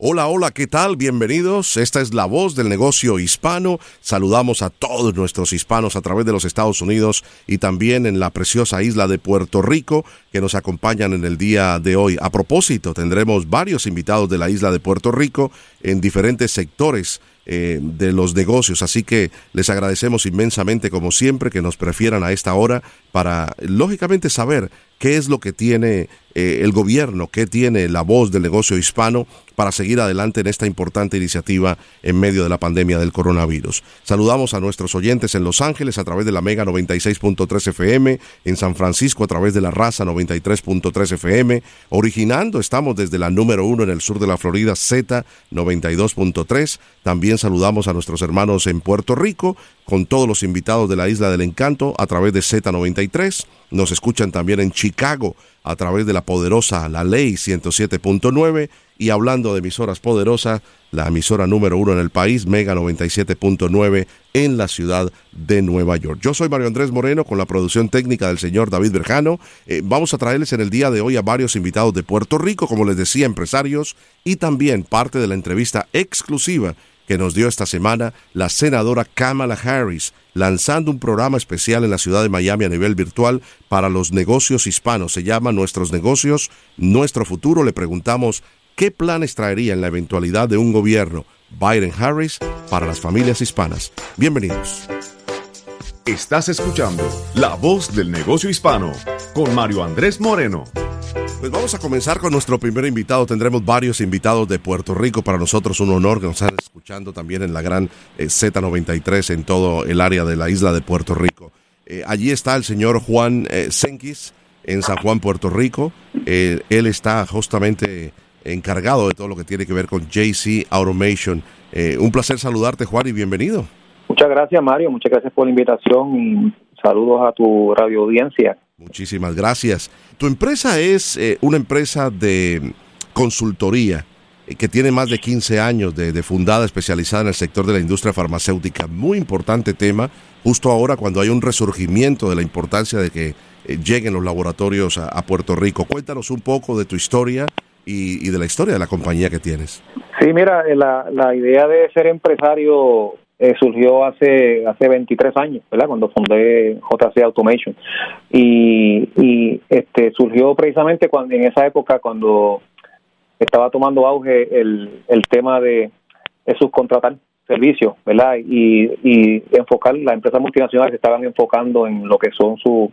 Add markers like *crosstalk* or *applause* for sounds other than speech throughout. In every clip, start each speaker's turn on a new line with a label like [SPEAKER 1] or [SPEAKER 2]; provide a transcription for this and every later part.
[SPEAKER 1] Hola, hola, ¿qué tal? Bienvenidos. Esta es la voz del negocio hispano. Saludamos a todos nuestros hispanos a través de los Estados Unidos y también en la preciosa isla de Puerto Rico que nos acompañan en el día de hoy. A propósito, tendremos varios invitados de la isla de Puerto Rico en diferentes sectores eh, de los negocios. Así que les agradecemos inmensamente, como siempre, que nos prefieran a esta hora para, lógicamente, saber qué es lo que tiene eh, el gobierno, qué tiene la voz del negocio hispano para seguir adelante en esta importante iniciativa en medio de la pandemia del coronavirus. Saludamos a nuestros oyentes en Los Ángeles a través de la Mega 96.3 FM, en San Francisco a través de la Raza 93.3 FM, originando estamos desde la número uno en el sur de la Florida Z 92.3. También saludamos a nuestros hermanos en Puerto Rico con todos los invitados de la Isla del Encanto a través de Z93. Nos escuchan también en Chicago a través de la poderosa La Ley 107.9 y hablando de emisoras poderosas, la emisora número uno en el país, Mega 97.9 en la ciudad de Nueva York. Yo soy Mario Andrés Moreno con la producción técnica del señor David Berjano. Eh, vamos a traerles en el día de hoy a varios invitados de Puerto Rico, como les decía, empresarios y también parte de la entrevista exclusiva que nos dio esta semana la senadora Kamala Harris, lanzando un programa especial en la ciudad de Miami a nivel virtual para los negocios hispanos. Se llama Nuestros Negocios, Nuestro Futuro. Le preguntamos qué planes traería en la eventualidad de un gobierno Biden-Harris para las familias hispanas. Bienvenidos.
[SPEAKER 2] Estás escuchando La Voz del Negocio Hispano con Mario Andrés Moreno.
[SPEAKER 1] Pues vamos a comenzar con nuestro primer invitado. Tendremos varios invitados de Puerto Rico. Para nosotros un honor que nos están escuchando también en la gran eh, Z93 en todo el área de la isla de Puerto Rico. Eh, allí está el señor Juan eh, Senquis en San Juan, Puerto Rico. él está justamente encargado de todo lo que tiene que ver con JC Automation. un placer saludarte, Juan, y bienvenido.
[SPEAKER 3] Muchas gracias, Mario. Muchas gracias por la invitación saludos a tu radio audiencia.
[SPEAKER 1] Muchísimas gracias. Tu empresa es eh, una empresa de consultoría eh, que tiene más de 15 años de, fundada especializada en el sector de la industria farmacéutica. Muy importante tema, justo ahora cuando hay un resurgimiento de la importancia de que eh, lleguen los laboratorios a, Puerto Rico. Cuéntanos un poco de tu historia y, de la historia de la compañía que tienes.
[SPEAKER 3] Sí, mira, la, la idea de ser empresario eh, surgió hace hace 23 años, ¿verdad? Cuando fundé JC Automation. Y, y este surgió precisamente cuando en esa época cuando estaba tomando auge el, el tema de, subcontratar servicios, ¿verdad? Y, y enfocar, las empresas multinacionales estaban enfocando en lo que son sus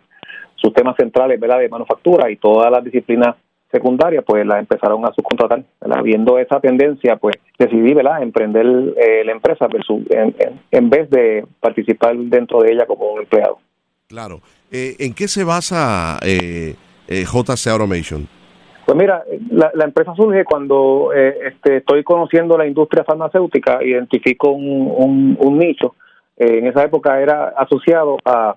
[SPEAKER 3] temas centrales, ¿verdad? De manufactura y todas las disciplinas secundaria, pues la empezaron a subcontratar. Viendo esa tendencia, pues decidí ¿verdad? emprender eh, la empresa en, vez de participar dentro de ella como un empleado.
[SPEAKER 1] Claro. Eh, ¿En qué se basa eh, eh JC Automation?
[SPEAKER 3] Pues mira, la, empresa surge cuando este, estoy conociendo la industria farmacéutica, identifico un, un, nicho. en esa época era asociado a,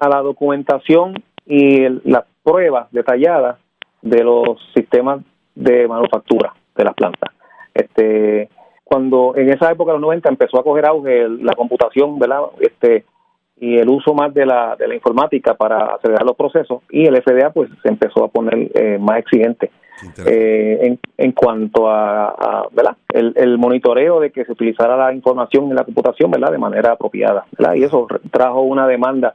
[SPEAKER 3] a la documentación y las pruebas detalladas de los sistemas de manufactura de las plantas. Este, cuando en esa época de los 90 empezó a coger auge la computación, ¿verdad? Este, y el uso más de la, de la informática para acelerar los procesos y el FDA pues se empezó a poner eh, más exigente eh, en, en cuanto a, ¿verdad? El, el, monitoreo de que se utilizara la información en la computación ¿verdad? de manera apropiada ¿verdad? y eso trajo una demanda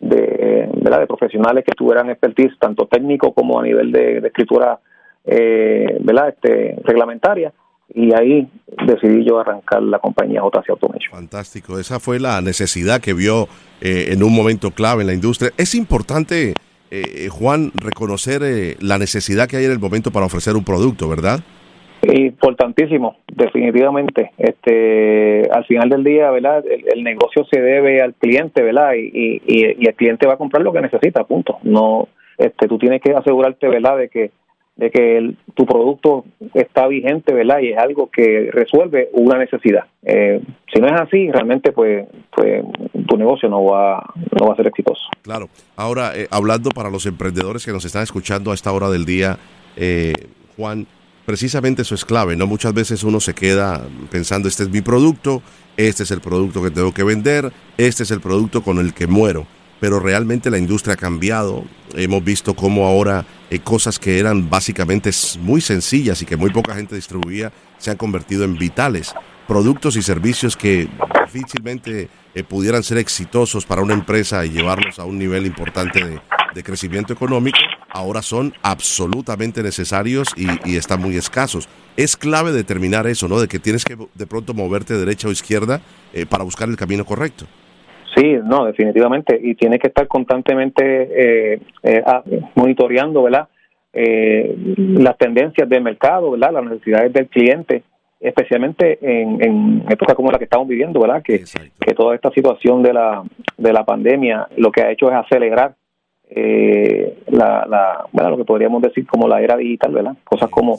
[SPEAKER 3] de, de profesionales que tuvieran expertise tanto técnico como a nivel de, escritura eh, ¿verdad? Este, reglamentaria y ahí decidí yo arrancar la compañía JC Automation.
[SPEAKER 1] Fantástico, esa fue la necesidad que vio eh, en un momento clave en la industria. Es importante, eh, Juan, reconocer eh, la necesidad que hay en el momento para ofrecer un producto, ¿verdad?
[SPEAKER 3] Importantísimo, definitivamente. Este, al final del día, ¿verdad? El, negocio se debe al cliente, ¿verdad? Y, y, el cliente va a comprar lo que necesita, punto. No, este, tú tienes que asegurarte, ¿verdad? De que de que tu producto está vigente, ¿verdad? Y es algo que resuelve una necesidad. Eh, si no es así, realmente pues, pues tu negocio no va, no va a ser exitoso.
[SPEAKER 1] Claro. Ahora, eh, hablando para los emprendedores que nos están escuchando a esta hora del día, eh, Juan, precisamente eso es clave, ¿no? Muchas veces uno se queda pensando, este es mi producto, este es el producto que tengo que vender, este es el producto con el que muero pero realmente la industria ha cambiado. Hemos visto cómo ahora eh, cosas que eran básicamente muy sencillas y que muy poca gente distribuía se han convertido en vitales. Productos y servicios que difícilmente eh, pudieran ser exitosos para una empresa y llevarlos a un nivel importante de, crecimiento económico, ahora son absolutamente necesarios y, están muy escasos. Es clave determinar eso, ¿no? De que tienes que de pronto moverte derecha o izquierda eh, para buscar el camino correcto.
[SPEAKER 3] Sí, no, definitivamente. Y tiene que estar constantemente eh, eh, monitoreando, ¿verdad? Eh, las tendencias del mercado, ¿verdad? Las necesidades del cliente, especialmente en, en épocas como la que estamos viviendo, ¿verdad? Que, que toda esta situación de la, de la pandemia lo que ha hecho es acelerar la, la, bueno, lo que podríamos decir como la era digital, ¿verdad? Cosas como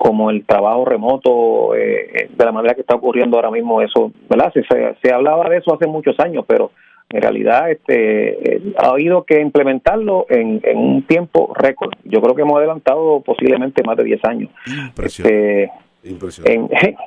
[SPEAKER 3] como el trabajo remoto, eh, de la manera que está ocurriendo ahora mismo eso, ¿verdad? Se, se, hablaba de eso hace muchos años, pero en realidad este eh, ha habido que implementarlo en, en un tiempo récord. Yo creo que hemos adelantado posiblemente más de 10 años.
[SPEAKER 1] Impresionante. *laughs*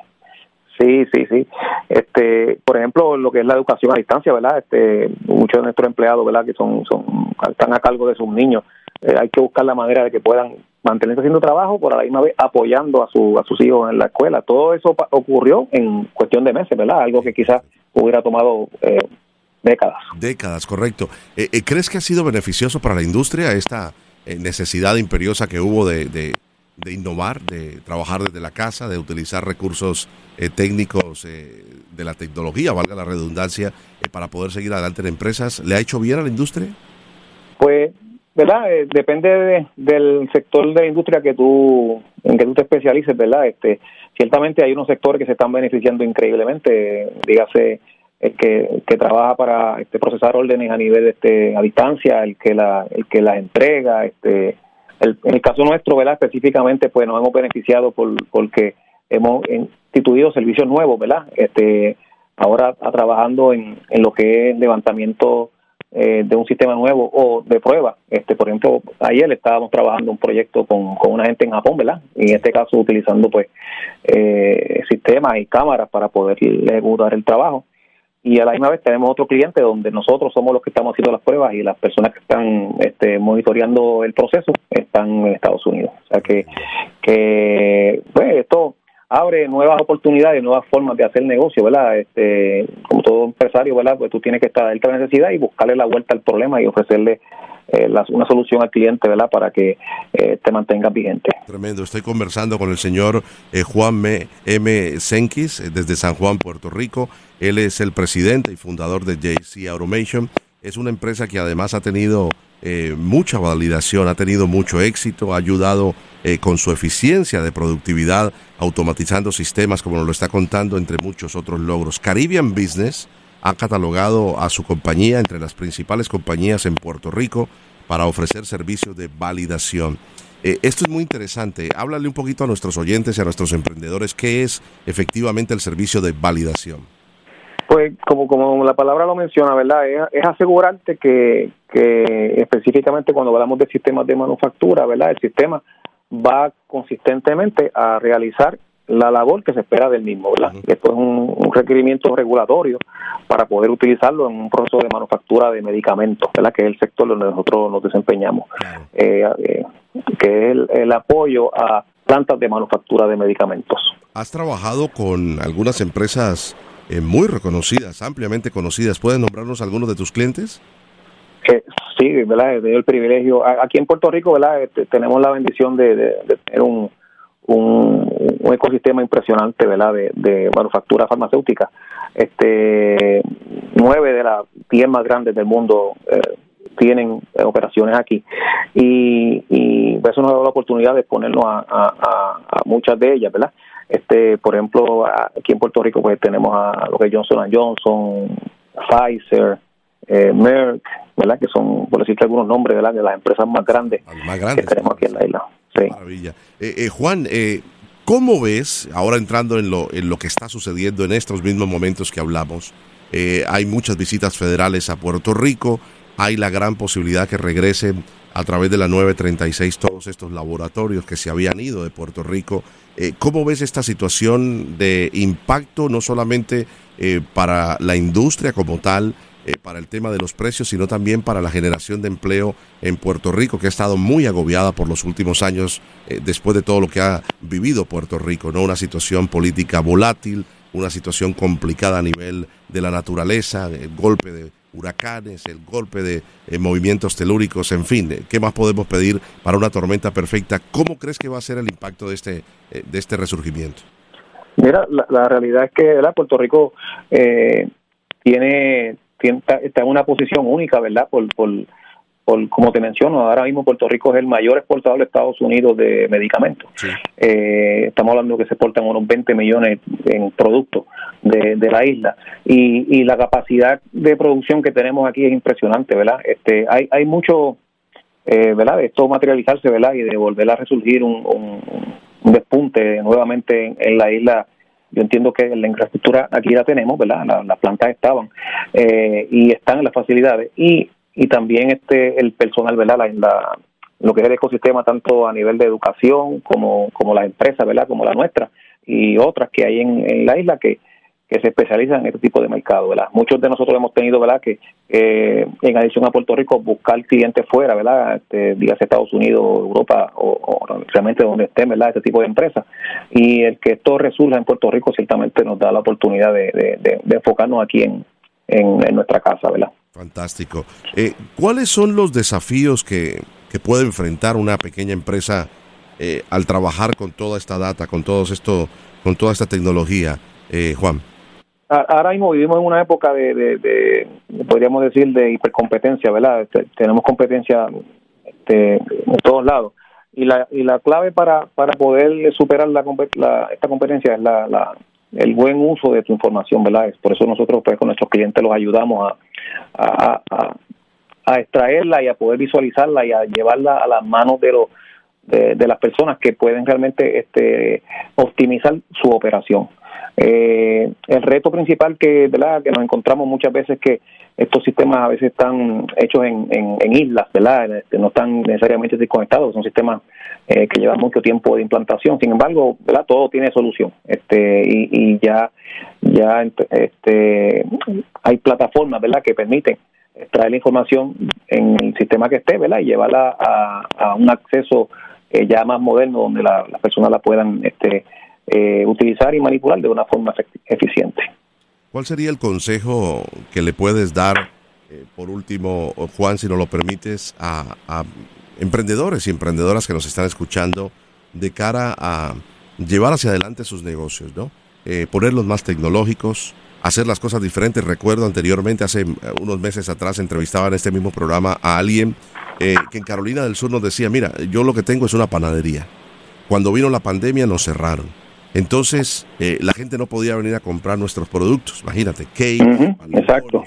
[SPEAKER 3] Sí, sí, sí. Este, por ejemplo, lo que es la educación a distancia, ¿verdad? Este, muchos de nuestros empleados, ¿verdad? Que son, son están a cargo de sus niños, eh, hay que buscar la manera de que puedan mantenerse haciendo trabajo, por a la misma vez apoyando a, su, a sus hijos en la escuela. Todo eso ocurrió en cuestión de meses, ¿verdad? Algo que quizás hubiera tomado eh, décadas.
[SPEAKER 1] Décadas, correcto. Eh, ¿Crees que ha sido beneficioso para la industria esta necesidad imperiosa que hubo de, de, innovar, de trabajar desde la casa, de utilizar recursos técnicos de la tecnología, valga la redundancia, para poder seguir adelante en empresas? ¿Le ha hecho bien a la industria?
[SPEAKER 3] Pues ¿verdad? Eh, depende del sector de la industria que tú, en que tú te especialices, ¿verdad? Este, ciertamente hay unos sectores que se están beneficiando increíblemente, dígase el que, que trabaja para este, procesar órdenes a nivel este, a distancia, el que la, el que las entrega, este, en el caso nuestro, ¿verdad? Específicamente, pues nos hemos beneficiado por, porque hemos instituido servicios nuevos, ¿verdad? Este, ahora trabajando en, en lo que es levantamiento eh, de un sistema nuevo o de prueba. Este, por ejemplo, ayer estábamos trabajando un proyecto con, con una gente en Japón, ¿verdad? Y en este caso utilizando pues eh, sistemas y cámaras para poder ejecutar el trabajo. Y a la misma vez tenemos otro cliente donde nosotros somos los que estamos haciendo las pruebas y las personas que están este, monitoreando el proceso están en Estados Unidos. O sea que, que pues, esto abre nuevas oportunidades, nuevas formas de hacer negocio, ¿verdad? Este, como todo empresario, ¿verdad? Pues tú tienes que estar a la necesidad y buscarle la vuelta al problema y ofrecerle eh, una solución al cliente, ¿verdad? Para que eh, te mantengas vigente.
[SPEAKER 1] Tremendo. Estoy conversando con el señor eh, Juan M. M. Senquis desde San Juan, Puerto Rico. Él es el presidente y fundador de JC Automation. Es una empresa que además ha tenido eh, mucha validación, ha tenido mucho éxito, ha ayudado eh, con su eficiencia de productividad, automatizando sistemas, como nos lo está contando, entre muchos otros logros. Caribbean Business ha catalogado a su compañía entre las principales compañías en Puerto Rico para ofrecer servicios de validación. Eh, esto es muy interesante. Háblale un poquito a nuestros oyentes y a nuestros emprendedores qué es efectivamente el servicio de validación.
[SPEAKER 3] Pues como, como la palabra lo menciona, ¿verdad? Es, asegurarte que, que específicamente cuando hablamos de sistemas de manufactura, ¿verdad? El sistema va consistentemente a realizar la labor que se espera del mismo, ¿verdad? Esto es un, requerimiento regulatorio para poder utilizarlo en un proceso de manufactura de medicamentos, ¿verdad? Que es el sector donde nosotros nos desempeñamos, eh, eh, que es el apoyo a plantas de manufactura de medicamentos.
[SPEAKER 1] ¿Has trabajado con algunas empresas eh, muy reconocidas, ampliamente conocidas. ¿Puedes nombrarnos algunos de tus clientes?
[SPEAKER 3] Eh, sí, ¿verdad? He tenido el privilegio. Aquí en Puerto Rico, ¿verdad? Este, tenemos la bendición de, tener un, un, ecosistema impresionante, ¿verdad? De, manufactura farmacéutica. Este, nueve de las diez más grandes del mundo eh, tienen operaciones aquí y, y eso nos ha dado la oportunidad de exponernos a, a muchas de ellas, ¿verdad? Este, por ejemplo, aquí en Puerto Rico pues tenemos a lo que es Johnson Johnson, Pfizer, eh, Merck, ¿verdad? Que son, por decirte algunos nombres, ¿verdad? De las empresas más grandes,
[SPEAKER 1] más grandes
[SPEAKER 3] que tenemos aquí en la isla.
[SPEAKER 1] Maravilla. Eh, eh, Juan, eh, ¿cómo ves, ahora entrando en lo, en lo que está sucediendo en estos mismos momentos que hablamos, hay muchas visitas federales a Puerto Rico, hay la gran posibilidad que regresen a través de la 936 todos estos laboratorios que se habían ido de Puerto Rico. ¿Cómo ves esta situación de impacto no solamente para la industria como tal, eh, para el tema de los precios, sino también para la generación de empleo en Puerto Rico, que ha estado muy agobiada por los últimos años eh, después de todo lo que ha vivido Puerto Rico, ¿no? Una situación política volátil, una situación complicada a nivel de la naturaleza, el golpe de huracanes, el golpe de eh, movimientos telúricos, en fin, ¿qué más podemos pedir para una tormenta perfecta? ¿Cómo crees que va a ser el impacto de este, de este resurgimiento?
[SPEAKER 3] Mira, la, realidad es que Puerto Rico tiene está en una posición única, ¿verdad? Por, por, como te menciono, ahora mismo Puerto Rico es el mayor exportador de Estados Unidos de medicamentos. Eh, estamos hablando que se exportan unos 20 millones en productos de, la isla y, y la capacidad de producción que tenemos aquí es impresionante, ¿verdad? Este, hay, hay mucho, eh, ¿verdad? De esto materializarse, ¿verdad? Y de volver a resurgir un, un, despunte nuevamente en la isla yo entiendo que la infraestructura aquí la tenemos, ¿verdad? las plantas estaban eh, y están en las facilidades y, y también este el personal, ¿verdad? La, lo que es el ecosistema tanto a nivel de educación como, como las empresas, ¿verdad? Como la nuestra y otras que hay en, en la isla que, que se especializan en este tipo de mercado, ¿verdad? Muchos de nosotros hemos tenido, ¿verdad? Que eh, en adición a Puerto Rico buscar clientes fuera, ¿verdad? Este, dígase Estados Unidos, Europa o, realmente donde estén, ¿verdad? Este tipo de empresas. Y el que esto resurja en Puerto Rico ciertamente nos da la oportunidad de, enfocarnos aquí en, en, nuestra casa, ¿verdad?
[SPEAKER 1] Fantástico. Eh, ¿Cuáles son los desafíos que, puede enfrentar una pequeña empresa eh, al trabajar con toda esta data, con todo esto, con toda esta tecnología, eh, Juan?
[SPEAKER 3] Ahora mismo vivimos en una época de, podríamos decir, de hipercompetencia, ¿verdad? Este, tenemos competencia este, en todos lados. Y la, y la clave para, para poder superar la, esta competencia es la, el buen uso de tu información, ¿verdad? Por eso nosotros pues con nuestros clientes los ayudamos a, a, a, extraerla y a poder visualizarla y a llevarla a las manos de los de, de las personas que pueden realmente este, optimizar su operación. Eh, el reto principal que, ¿verdad? que nos encontramos muchas veces que estos sistemas a veces están hechos en, en, islas, ¿verdad? Este, no están necesariamente desconectados, son sistemas eh, que llevan mucho tiempo de implantación. Sin embargo, ¿verdad? Todo tiene solución. Este y, y ya ya este hay plataformas, ¿verdad? que permiten extraer la información en el sistema que esté, ¿verdad? y llevarla a, un acceso eh, ya más moderno donde las personas la puedan este eh, utilizar y manipular de una forma eficiente.
[SPEAKER 1] ¿Cuál sería el consejo que le puedes dar, eh, por último, Juan, si nos lo permites, a, emprendedores y emprendedoras que nos están escuchando de cara a llevar hacia adelante sus negocios, ¿no? Eh, ponerlos más tecnológicos, hacer las cosas diferentes. Recuerdo anteriormente, hace unos meses atrás, entrevistaba en este mismo programa a alguien que en Carolina del Sur nos decía, mira, yo lo que tengo es una panadería. Cuando vino la pandemia nos cerraron entonces, eh, la gente no podía venir a comprar nuestros productos. Imagínate, cake,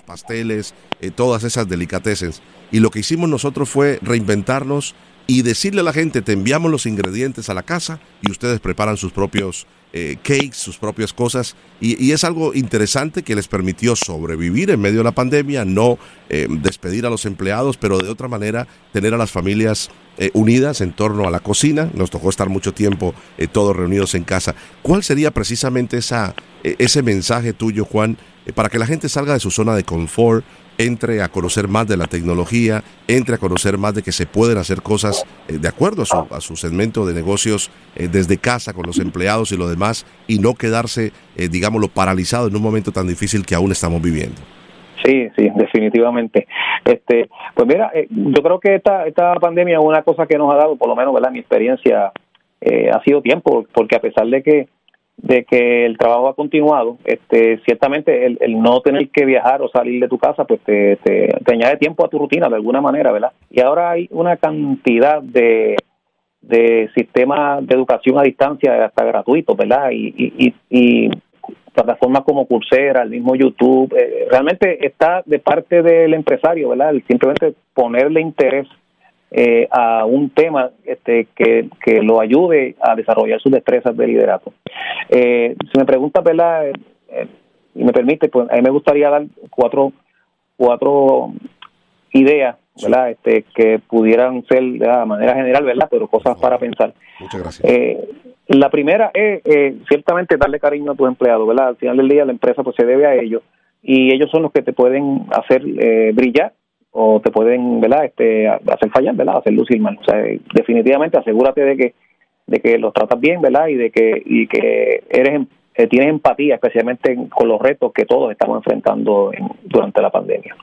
[SPEAKER 1] pasteles, eh, todas esas delicatessen. Y lo que hicimos nosotros fue reinventarnos y decirle a la gente, te enviamos los ingredientes a la casa y ustedes preparan sus propios eh, cakes, sus propias cosas. Y, es algo interesante que les permitió sobrevivir en medio de la pandemia, no despedir a los empleados, pero de otra manera tener a las familias eh, unidas en torno a la cocina. Nos tocó estar mucho tiempo eh, todos reunidos en casa. ¿Cuál sería precisamente esa, eh, ese mensaje tuyo, Juan, para que la gente salga de su zona de confort, entre a conocer más de la tecnología, entre a conocer más de que se pueden hacer cosas de acuerdo a su, a su segmento de negocios desde casa con los empleados y lo demás y no quedarse, digámoslo, paralizado en un momento tan difícil que aún estamos viviendo?
[SPEAKER 3] Sí, sí, definitivamente. Este, pues mira, eh, yo creo que esta esta pandemia una cosa que nos ha dado, por lo menos, ¿verdad? Mi experiencia eh, ha sido tiempo, porque a pesar de que de que el trabajo ha continuado, este, ciertamente el, el no tener que viajar o salir de tu casa, pues te, te, añade tiempo a tu rutina de alguna manera, ¿verdad? Y ahora hay una cantidad de, de sistemas de educación a distancia hasta gratuitos, ¿verdad? Y, y, y, plataformas como Coursera, el mismo YouTube, eh, realmente está de parte del empresario, ¿verdad? simplemente ponerle interés eh, a un tema este, que, que lo ayude a desarrollar sus destrezas de liderato. Eh, si me pregunta, ¿verdad? Eh, y me permite, pues a mí me gustaría dar cuatro, cuatro ideas, ¿verdad? Este, que pudieran ser de manera general, ¿verdad? Pero cosas para pensar.
[SPEAKER 1] Muchas gracias.
[SPEAKER 3] Eh, la primera es ciertamente darle cariño a tus empleados, ¿verdad? Al final del día la empresa pues se debe a ellos y ellos son los que te pueden hacer brillar o te pueden, ¿verdad? Este, hacer fallar, ¿verdad? Hacer lucir mal. O sea, definitivamente asegúrate de que de que los tratas bien, ¿verdad? Y de que y que eres em, eh, tienes empatía, especialmente con los retos que todos estamos enfrentando durante la pandemia.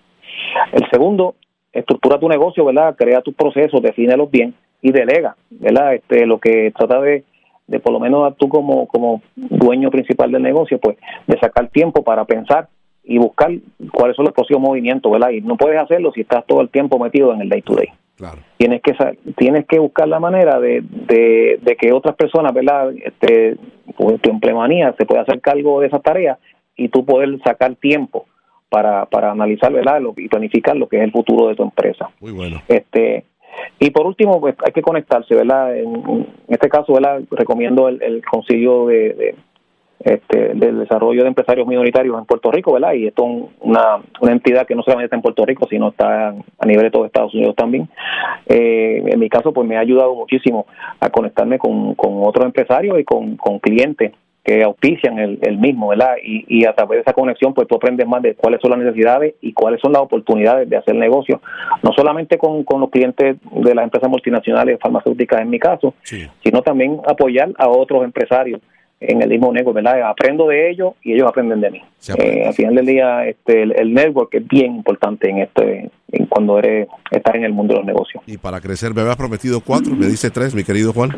[SPEAKER 3] El segundo, estructura tu negocio, ¿verdad? Crea tus procesos, defínelos bien y delega, ¿verdad? Este, lo que trata de, de por lo menos tú como, como dueño principal del negocio, pues de sacar tiempo para pensar y buscar cuáles son los próximos movimientos, ¿verdad? Y no puedes hacerlo si estás todo el tiempo metido en el day to day. Claro. Tienes que tienes que buscar la manera de, de, que otras personas, ¿verdad? Este, pues, tu empleomanía se pueda hacer cargo de esas tareas y tú poder sacar tiempo para, para analizar, ¿verdad? y planificar lo que es el futuro de tu empresa.
[SPEAKER 1] Muy bueno.
[SPEAKER 3] Este, y por último, pues hay que conectarse, ¿verdad? En, este caso, ¿verdad? Recomiendo el, el concilio de este, del desarrollo de empresarios minoritarios en Puerto Rico, ¿verdad? Y esto es una, una entidad que no solamente está en Puerto Rico, sino está a nivel de todo Estados Unidos también. Eh, en mi caso, pues me ha ayudado muchísimo a conectarme con, con otros empresarios y con, con clientes que auspician el, el mismo, ¿verdad? Y, y, a través de esa conexión, pues tú aprendes más de cuáles son las necesidades y cuáles son las oportunidades de hacer negocio, no solamente con, con los clientes de las empresas multinacionales farmacéuticas en mi caso, sino también apoyar a otros empresarios en el mismo negocio, ¿verdad? Aprendo de ellos y ellos aprenden de mí. Eh, al final del día, este, el, network es bien importante en este, en cuando eres estar en el mundo de los negocios.
[SPEAKER 1] Y para crecer, me habías prometido cuatro, me dice tres, mi querido Juan.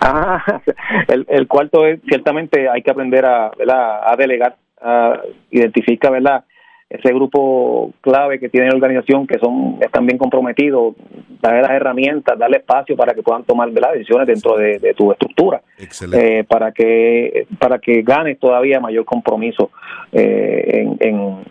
[SPEAKER 3] Ah, *laughs* el, el cuarto es ciertamente hay que aprender a, ¿verdad? a delegar, a identificar, ¿verdad? Ese grupo clave que tiene la organización que son están bien comprometidos, darle las herramientas, darle espacio para que puedan tomar las decisiones dentro de, tu estructura, eh, para que para que ganes todavía mayor compromiso eh, en,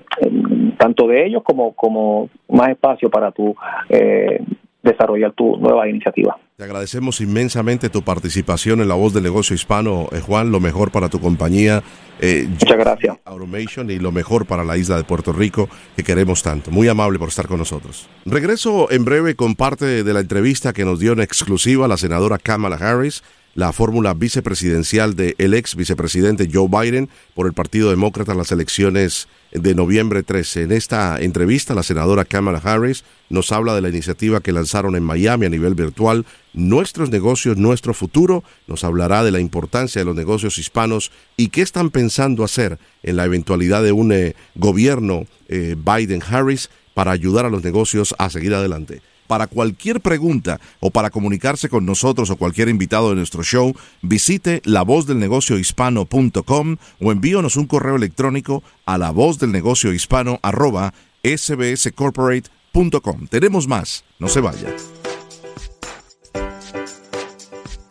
[SPEAKER 3] tanto de ellos como como más espacio para tu eh, desarrollar tu nueva iniciativa.
[SPEAKER 1] Te agradecemos inmensamente tu participación en la voz del negocio hispano, eh, Juan. Lo mejor para tu compañía.
[SPEAKER 3] Eh, Muchas gracias.
[SPEAKER 1] Automation y lo mejor para la isla de Puerto Rico que queremos tanto. Muy amable por estar con nosotros. Regreso en breve con parte de la entrevista que nos dio en exclusiva la senadora Kamala Harris la fórmula vicepresidencial del ex vicepresidente Joe Biden por el Partido Demócrata en las elecciones de noviembre 13. En esta entrevista, la senadora Kamala Harris nos habla de la iniciativa que lanzaron en Miami a nivel virtual, Nuestros negocios, nuestro futuro. Nos hablará de la importancia de los negocios hispanos y qué están pensando hacer en la eventualidad de un eh, gobierno eh, Biden-Harris para ayudar a los negocios a seguir adelante. Para cualquier pregunta o para comunicarse con nosotros o cualquier invitado de nuestro show, visite lavozdelnegociohispano.com o envíonos un correo electrónico a lavozdelnegociohispano arroba sbscorporate.com. Tenemos más, no se vaya.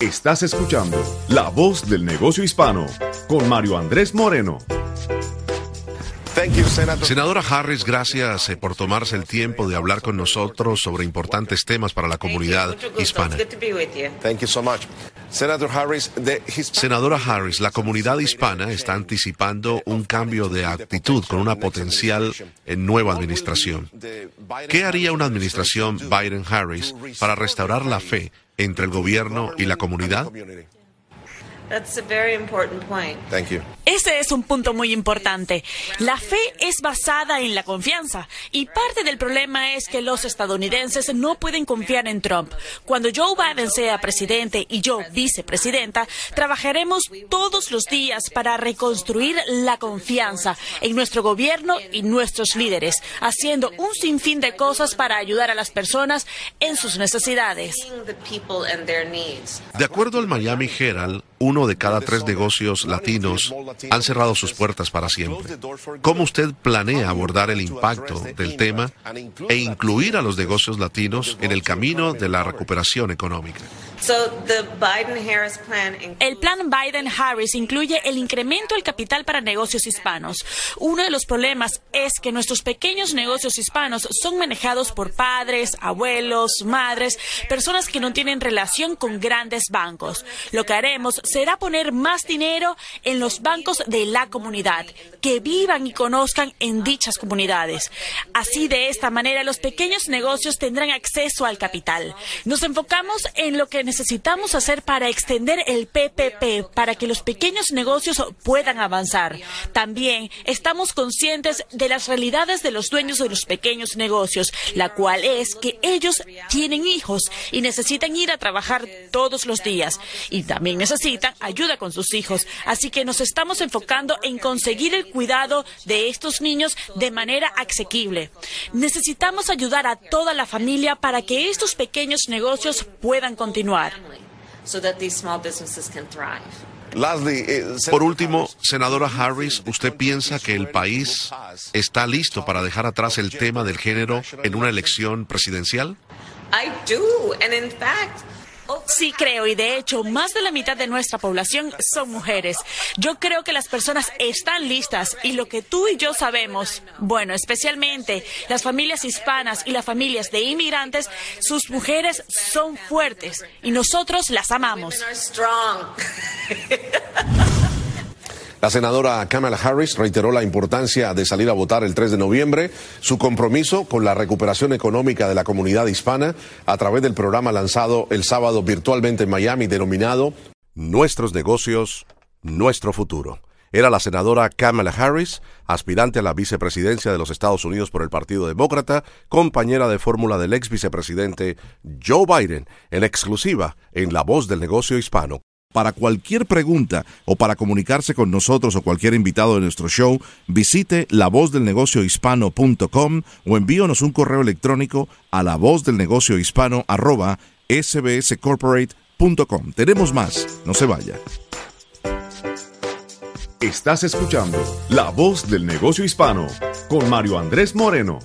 [SPEAKER 2] Estás escuchando La Voz del Negocio Hispano con Mario Andrés Moreno.
[SPEAKER 1] Senadora Harris, gracias eh, por tomarse el tiempo de hablar con nosotros sobre importantes temas para la comunidad hispana. Senadora Harris, la comunidad hispana está anticipando un cambio de actitud con una potencial eh, nueva administración. ¿Qué haría una administración Biden-Harris para restaurar la fe entre el gobierno y la comunidad?
[SPEAKER 4] Ese es un punto muy importante. La fe es basada en la confianza y parte del problema es que los estadounidenses no pueden confiar en Trump. Cuando Joe Biden sea presidente y yo vicepresidenta, trabajaremos todos los días para reconstruir la confianza en nuestro gobierno y nuestros líderes, haciendo un sinfín de cosas para ayudar a las personas en sus necesidades.
[SPEAKER 1] De acuerdo al Miami Herald, uno de cada tres negocios latinos han cerrado sus puertas para siempre. ¿Cómo usted planea abordar el impacto del tema e incluir a los negocios latinos en el camino de la recuperación económica?
[SPEAKER 4] El plan Biden-Harris incluye el incremento del capital para negocios hispanos. Uno de los problemas es que nuestros pequeños negocios hispanos son manejados por padres, abuelos, madres, personas que no tienen relación con grandes bancos. Lo que haremos será poner más dinero en los bancos de la comunidad, que vivan y conozcan en dichas comunidades. Así, de esta manera, los pequeños negocios tendrán acceso al capital. Nos enfocamos en lo que necesitamos hacer para extender el PPP, para que los pequeños negocios puedan avanzar. También estamos conscientes de las realidades de los dueños de los pequeños negocios, la cual es que ellos tienen hijos y necesitan ir a trabajar todos los días y también necesitan ayuda con sus hijos. Así que nos estamos enfocando en conseguir el cuidado de estos niños de manera asequible. Necesitamos ayudar a toda la familia para que estos pequeños negocios puedan continuar.
[SPEAKER 1] Eh, Por último, senadora Harris, ¿usted piensa que el país está listo para dejar atrás el tema del género en una elección presidencial?
[SPEAKER 4] Sí creo, y de hecho, más de la mitad de nuestra población son mujeres. Yo creo que las personas están listas y lo que tú y yo sabemos, bueno, especialmente las familias hispanas y las familias de inmigrantes, sus mujeres son fuertes y nosotros las amamos. *laughs*
[SPEAKER 1] La senadora Kamala Harris reiteró la importancia de salir a votar el 3 de noviembre, su compromiso con la recuperación económica de la comunidad hispana a través del programa lanzado el sábado virtualmente en Miami denominado Nuestros negocios, nuestro futuro. Era la senadora Kamala Harris, aspirante a la vicepresidencia de los Estados Unidos por el Partido Demócrata, compañera de fórmula del ex vicepresidente Joe Biden, en exclusiva en La Voz del Negocio Hispano. Para cualquier pregunta o para comunicarse con nosotros o cualquier invitado de nuestro show, visite lavozdelnegociohispano.com o envíonos un correo electrónico a lavozdelnegociohispano@sbscorporate.com. Tenemos más, no se vaya.
[SPEAKER 2] Estás escuchando La Voz del Negocio Hispano con Mario Andrés Moreno.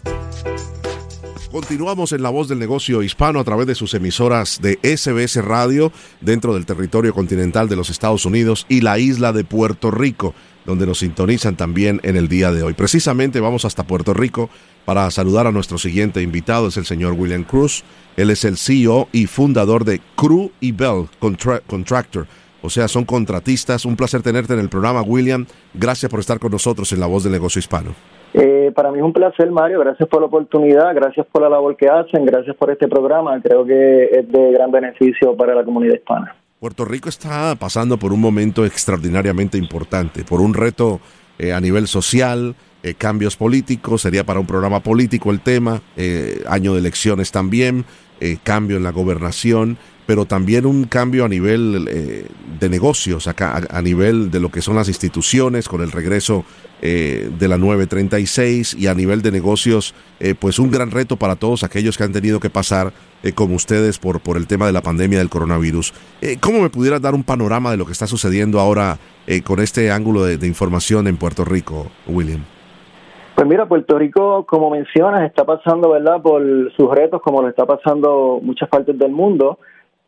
[SPEAKER 1] Continuamos en la voz del negocio hispano a través de sus emisoras de SBS Radio dentro del territorio continental de los Estados Unidos y la isla de Puerto Rico, donde nos sintonizan también en el día de hoy. Precisamente vamos hasta Puerto Rico para saludar a nuestro siguiente invitado, es el señor William Cruz. Él es el CEO y fundador de Crew y Bell Contractor. O sea, son contratistas. Un placer tenerte en el programa, William. Gracias por estar con nosotros en La Voz del Negocio Hispano.
[SPEAKER 5] Eh, para mí es un placer, Mario. Gracias por la oportunidad, gracias por la labor que hacen, gracias por este programa. Creo que es de gran beneficio para la comunidad hispana.
[SPEAKER 1] Puerto Rico está pasando por un momento extraordinariamente importante, por un reto eh, a nivel social, eh, cambios políticos, sería para un programa político el tema, año de elecciones también, cambio en la gobernación pero también un cambio a nivel eh, de negocios, acá, a, nivel de lo que son las instituciones, con el regreso eh, de la 936 y a nivel de negocios, eh, pues un gran reto para todos aquellos que han tenido que pasar como ustedes por, por el tema de la pandemia del coronavirus. ¿Cómo me pudieras dar un panorama de lo que está sucediendo ahora con este ángulo de, información en Puerto Rico, William?
[SPEAKER 5] Pues mira, Puerto Rico, como mencionas, está pasando, ¿verdad?, por sus retos, como lo está pasando muchas partes del mundo.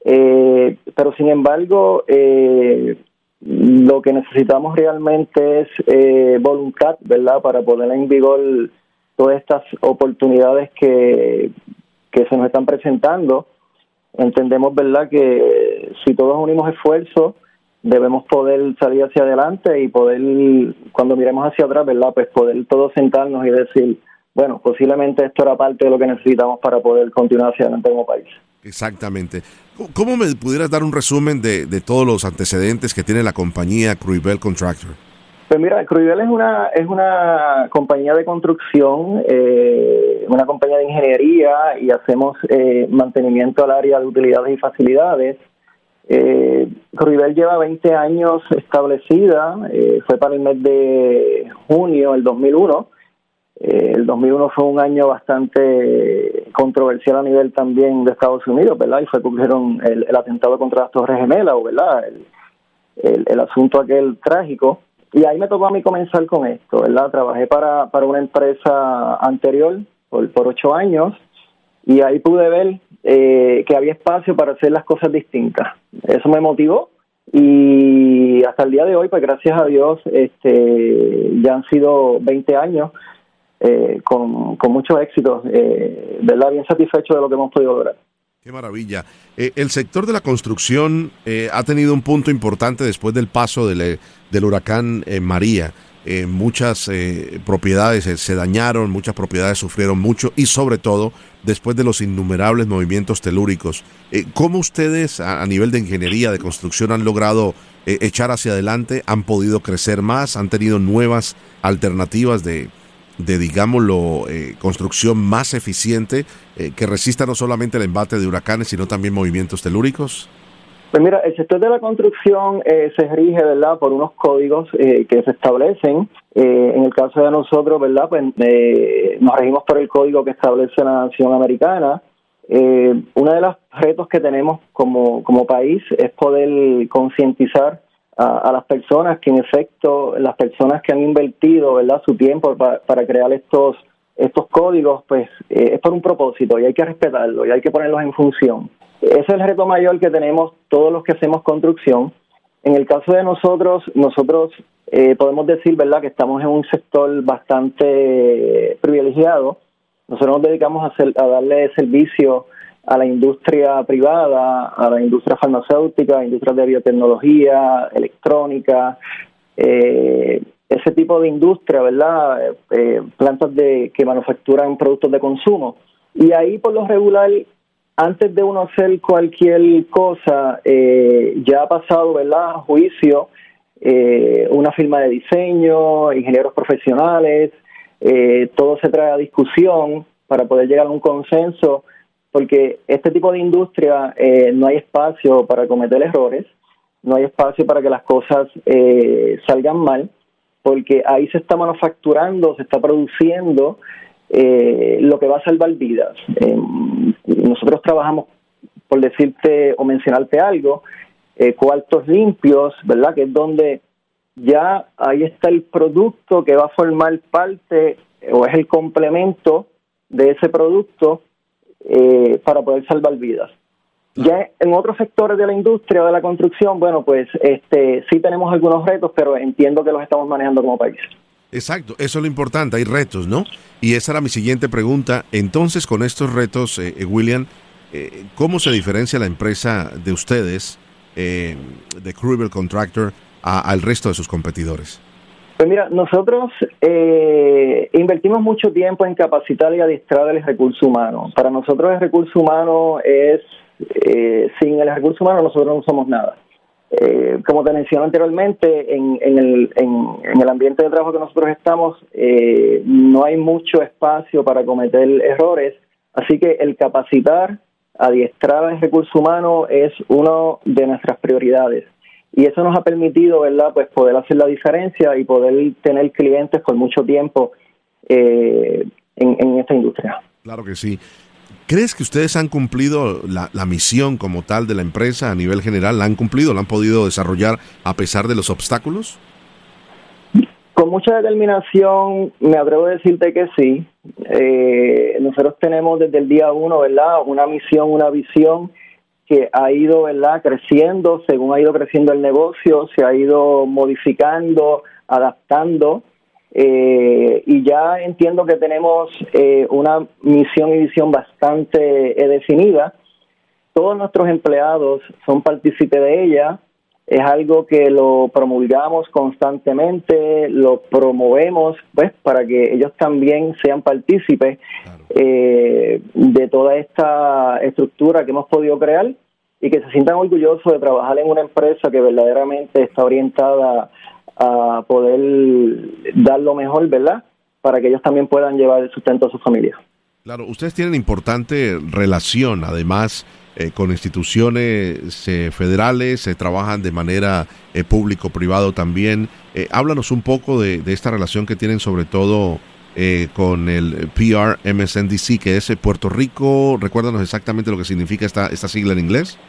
[SPEAKER 5] Eh, pero sin embargo, eh, lo que necesitamos realmente es eh, voluntad, ¿verdad?, para poner en vigor todas estas oportunidades que, que se nos están presentando. Entendemos, ¿verdad?, que si todos unimos esfuerzos, debemos poder salir hacia adelante y poder, cuando miremos hacia atrás, ¿verdad?, pues poder todos sentarnos y decir, bueno, posiblemente esto era parte de lo que necesitamos para poder continuar hacia adelante como país.
[SPEAKER 1] Exactamente. ¿Cómo me pudieras dar un resumen de, todos los antecedentes que tiene la compañía Cruibel Contractor?
[SPEAKER 5] Pues mira, Cruibel es una, es una compañía de construcción, eh, una compañía de ingeniería y hacemos eh, mantenimiento al área de utilidades y facilidades. Eh, Cruibel lleva 20 años establecida, eh, fue para el mes de junio del 2001 eh, el 2001 fue un año bastante controversial a nivel también de Estados Unidos, ¿verdad? Y fue ocurrieron el, el atentado contra las Torres Gemelas, ¿verdad? El, el, asunto aquel trágico. Y ahí me tocó a mí comenzar con esto, ¿verdad? Trabajé para, para una empresa anterior por, por ocho años y ahí pude ver eh, que había espacio para hacer las cosas distintas. Eso me motivó y hasta el día de hoy, pues gracias a Dios, este, ya han sido 20 años eh, con, con muchos éxitos, eh, ¿verdad? Bien satisfecho de lo que hemos podido lograr.
[SPEAKER 1] Qué maravilla. Eh, el sector de la construcción eh, ha tenido un punto importante después del paso del, del huracán María. muchas propiedades se dañaron, muchas propiedades sufrieron mucho y sobre todo después de los innumerables movimientos telúricos. ¿Cómo ustedes a, nivel de ingeniería, de construcción han logrado echar hacia adelante? ¿Han podido crecer más? ¿Han tenido nuevas alternativas de, de, digámoslo, eh, construcción más eficiente eh, que resista no solamente el embate de huracanes, sino también movimientos telúricos?
[SPEAKER 5] Pues mira, el sector de la construcción eh, se rige, ¿verdad?, por unos códigos que se establecen. en el caso de nosotros, ¿verdad?, pues nos regimos por el código que establece la Nación Americana. uno de los retos que tenemos como, como país es poder concientizar a, las personas que en efecto, las personas que han invertido verdad su tiempo para, crear estos estos códigos, pues eh, es por un propósito y hay que respetarlo y hay que ponerlos en función. Ese es el reto mayor que tenemos todos los que hacemos construcción. En el caso de nosotros, nosotros eh, podemos decir, ¿verdad?, que estamos en un sector bastante privilegiado. Nosotros nos dedicamos a, hacer, a darle servicio a la industria privada, a la industria farmacéutica, industria de biotecnología, electrónica, eh, ese tipo de industria, ¿verdad? Eh, eh, plantas de que manufacturan productos de consumo. Y ahí, por lo regular, antes de uno hacer cualquier cosa, ya ha pasado, ¿verdad?, juicio, una firma de diseño, ingenieros profesionales, todo se trae a discusión para poder llegar a un consenso porque este tipo de industria eh, no hay espacio para cometer errores, no hay espacio para que las cosas eh, salgan mal, porque ahí se está manufacturando, se está produciendo eh, lo que va a salvar vidas. nosotros trabajamos, por decirte o mencionarte algo, cuartos limpios, ¿verdad? Que es donde ya ahí está el producto que va a formar parte o es el complemento de ese producto eh, para poder salvar vidas. Ya en otros sectores de la industria de la construcción, bueno, pues este sí tenemos algunos retos, pero entiendo que los estamos manejando como país.
[SPEAKER 1] Exacto, eso es lo importante, hay retos, ¿no? Y esa era mi siguiente pregunta. Entonces, con estos retos, eh, eh, William, ¿cómo se diferencia la empresa de ustedes, de Kruger Contractor, al resto de sus competidores?
[SPEAKER 5] Pues mira, nosotros eh, invertimos mucho tiempo en capacitar y adiestrar el recurso humano. Para nosotros el recurso humano es, eh, sin el recurso humano nosotros no somos nada. Eh, como te mencioné anteriormente, en, el, en, el ambiente de trabajo que nosotros estamos, no hay mucho espacio para cometer errores, así que el capacitar, adiestrar el recurso humano es una de nuestras prioridades y eso nos ha permitido, ¿verdad?, pues poder hacer la diferencia y poder tener clientes por mucho tiempo eh, en, esta industria.
[SPEAKER 1] Claro que sí. ¿Crees que ustedes han cumplido la, la, misión como tal de la empresa a nivel general? ¿La han cumplido? ¿La han podido desarrollar a pesar de los obstáculos?
[SPEAKER 5] Con mucha determinación, me atrevo a decirte que sí. Eh, nosotros tenemos desde el día uno, ¿verdad?, una misión, una visión que ha ido ¿verdad? creciendo según ha ido creciendo el negocio, se ha ido modificando, adaptando. Eh, y ya entiendo que tenemos eh, una misión y visión bastante eh, definida. Todos nuestros empleados son partícipes de ella. Es algo que lo promulgamos constantemente, lo promovemos, pues, para que ellos también sean partícipes eh, de toda esta estructura que hemos podido crear y que se sientan orgullosos de trabajar en una empresa que verdaderamente está orientada a poder dar lo mejor, ¿verdad? Para que ellos también puedan llevar el sustento a su familia.
[SPEAKER 1] Claro, ustedes tienen importante relación, además, eh, con instituciones eh, federales, se trabajan de manera público-privado también. háblanos un poco de, de, esta relación que tienen sobre todo eh, con el PR MSNDC, que es Puerto Rico. Recuérdanos exactamente lo que significa esta, esta sigla en inglés.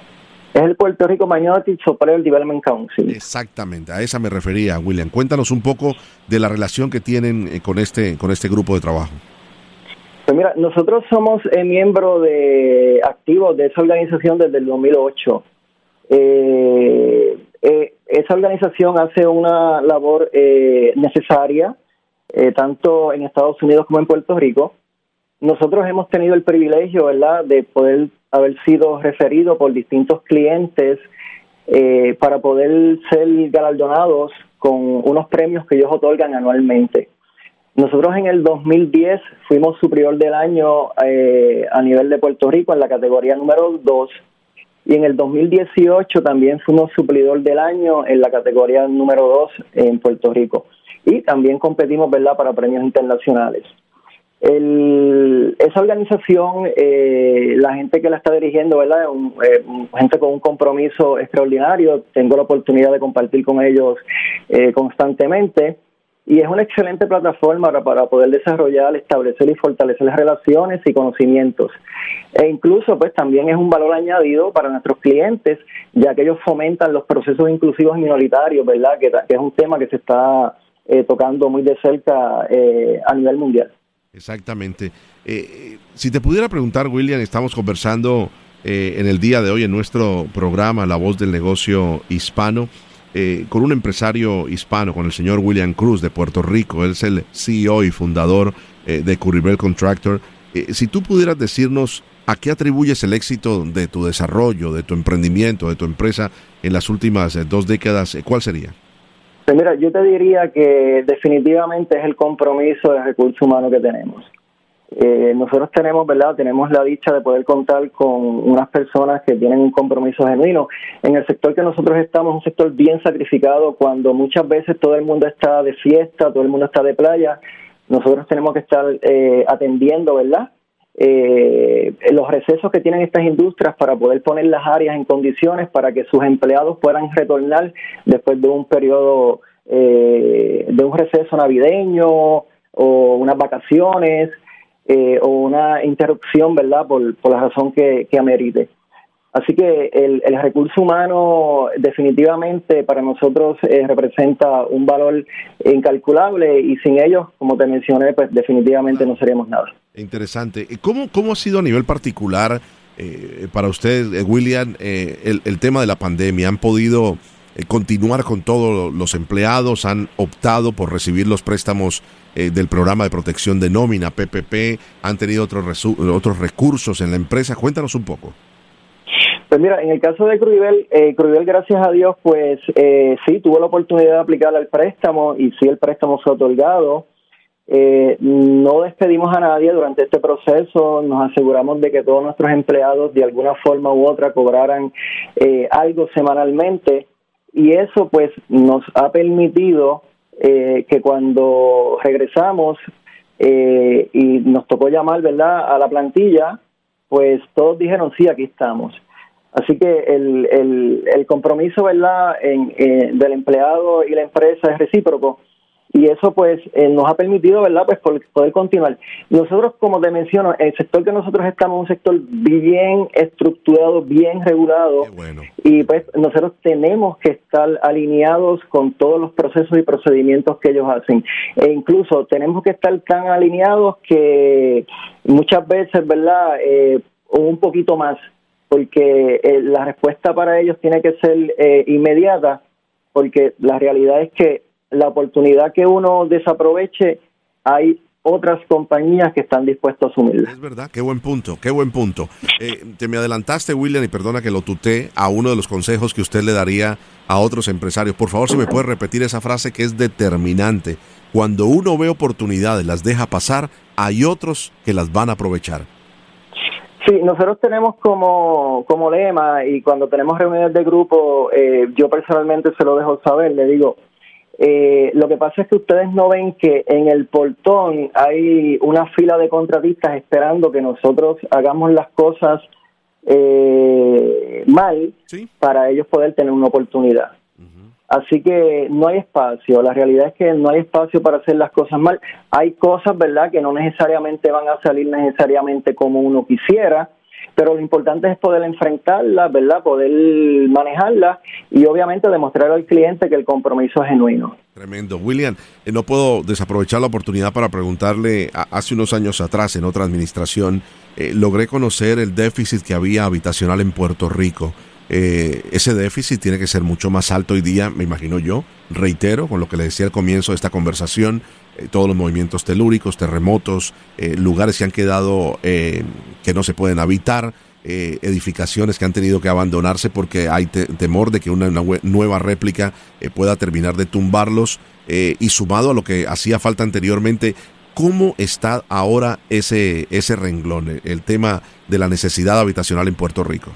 [SPEAKER 5] Es el Puerto Rico Minority Superior Development Council.
[SPEAKER 1] Exactamente, a esa me refería, William. Cuéntanos un poco de la relación que tienen eh, con este, con este grupo de trabajo.
[SPEAKER 5] Pues mira, nosotros somos eh, miembro de activos de esa organización desde el 2008. Eh, eh, esa organización hace una labor eh, necesaria tanto en Estados Unidos como en Puerto Rico. Nosotros hemos tenido el privilegio, ¿verdad?, de poder haber sido referido por distintos clientes para poder ser galardonados con unos premios que ellos otorgan anualmente. Nosotros en el 2010 fuimos superior del año eh, a nivel de Puerto Rico en la categoría número 2 y en el 2018 también fuimos suplidor del año en la categoría número 2 en Puerto Rico y también competimos verdad para premios internacionales. esa organización, eh, la gente que la está dirigiendo, ¿verdad? Un, eh, gente con un compromiso extraordinario. Tengo la oportunidad de compartir con ellos constantemente y es una excelente plataforma para, poder desarrollar, establecer y fortalecer las relaciones y conocimientos. E incluso, pues también es un valor añadido para nuestros clientes, ya que ellos fomentan los procesos inclusivos y minoritarios, ¿verdad? Que, es un tema que se está eh, tocando muy de cerca eh, a nivel mundial.
[SPEAKER 1] Exactamente. Eh, si te pudiera preguntar, William, estamos conversando en el día de hoy en nuestro programa La Voz del Negocio Hispano eh, con un empresario hispano, con el señor William Cruz de Puerto Rico. Él es el CEO y fundador eh, de Curribel Contractor. Eh, si tú pudieras decirnos a qué atribuyes el éxito de tu desarrollo, de tu emprendimiento, de tu empresa en las últimas dos décadas, ¿cuál sería?
[SPEAKER 5] Pues mira, yo te diría que definitivamente es el compromiso de recursos humanos que tenemos. Eh, nosotros tenemos, ¿verdad? Tenemos la dicha de poder contar con unas personas que tienen un compromiso genuino. En el sector que nosotros estamos, un sector bien sacrificado, cuando muchas veces todo el mundo está de fiesta, todo el mundo está de playa, nosotros tenemos que estar eh, atendiendo, ¿verdad? Eh, los recesos que tienen estas industrias para poder poner las áreas en condiciones para que sus empleados puedan retornar después de un periodo de un receso navideño o unas vacaciones eh, o una interrupción, ¿verdad?, por, por la razón que, que amerite. Así que el, el, recurso humano definitivamente para nosotros eh, representa un valor incalculable y sin ellos, como te mencioné, pues definitivamente no seríamos nada.
[SPEAKER 1] Interesante. ¿Cómo, cómo ha sido a nivel particular eh, para usted, William, el, el, tema de la pandemia? ¿Han podido continuar con todos los empleados? ¿Han optado por recibir los préstamos eh, del programa de protección de nómina, PPP, han tenido otros, otros recursos en la empresa. Cuéntanos un poco.
[SPEAKER 5] Pues mira, en el caso de Cruibel, eh, gracias a Dios, pues eh, sí, tuvo la oportunidad de aplicar al préstamo y sí el préstamo fue otorgado. Eh, no despedimos a nadie durante este proceso, nos aseguramos de que todos nuestros empleados de alguna forma u otra cobraran algo semanalmente y eso pues nos ha permitido eh, que cuando regresamos eh, y nos tocó llamar, ¿verdad?, a la plantilla, pues todos dijeron, sí, aquí estamos. Así que el, el, el compromiso, ¿verdad?, en, eh, del empleado y la empresa es recíproco y eso pues eh, nos ha permitido, ¿verdad?, pues poder continuar. Nosotros, como te menciono, el sector que nosotros estamos es un sector bien estructurado, bien regulado y pues nosotros tenemos que estar alineados con todos los procesos y procedimientos que ellos hacen. E incluso tenemos que estar tan alineados que muchas veces, ¿verdad?, eh, un poquito más, porque eh, la respuesta para ellos tiene que ser eh, inmediata, porque la realidad es que la oportunidad que uno desaproveche, hay otras compañías que están dispuestas a asumirla.
[SPEAKER 1] Es verdad, qué buen punto, qué buen punto. Eh, te me adelantaste, William, y perdona que lo tuté a uno de los consejos que usted le daría a otros empresarios. Por favor, si me puede repetir esa frase que es determinante. Cuando uno ve oportunidades, las deja pasar, hay otros que las van a aprovechar.
[SPEAKER 5] Sí, nosotros tenemos como, como lema y cuando tenemos reuniones de grupo, eh, yo personalmente se lo dejo saber, le digo, eh, lo que pasa es que ustedes no ven que en el portón hay una fila de contratistas esperando que nosotros hagamos las cosas eh, mal para ellos poder tener una oportunidad. Así que no hay espacio, la realidad es que no hay espacio para hacer las cosas mal. Hay cosas, ¿verdad?, que no necesariamente van a salir necesariamente como uno quisiera, pero lo importante es poder enfrentarla, ¿verdad? Poder manejarla y obviamente demostrar al cliente que el compromiso es genuino.
[SPEAKER 1] Tremendo. William, eh, no puedo desaprovechar la oportunidad para preguntarle, hace unos años atrás, en otra administración, eh, logré conocer el déficit que había habitacional en Puerto Rico. Eh, ese déficit tiene que ser mucho más alto hoy día, me imagino yo. Reitero, con lo que le decía al comienzo de esta conversación, eh, todos los movimientos telúricos, terremotos, eh, lugares que han quedado que no se pueden habitar, edificaciones que han tenido que abandonarse porque hay temor de que una, nueva réplica pueda terminar de tumbarlos. y sumado a lo que hacía falta anteriormente, ¿cómo está ahora ese, ese renglón, el tema de la necesidad habitacional en Puerto Rico?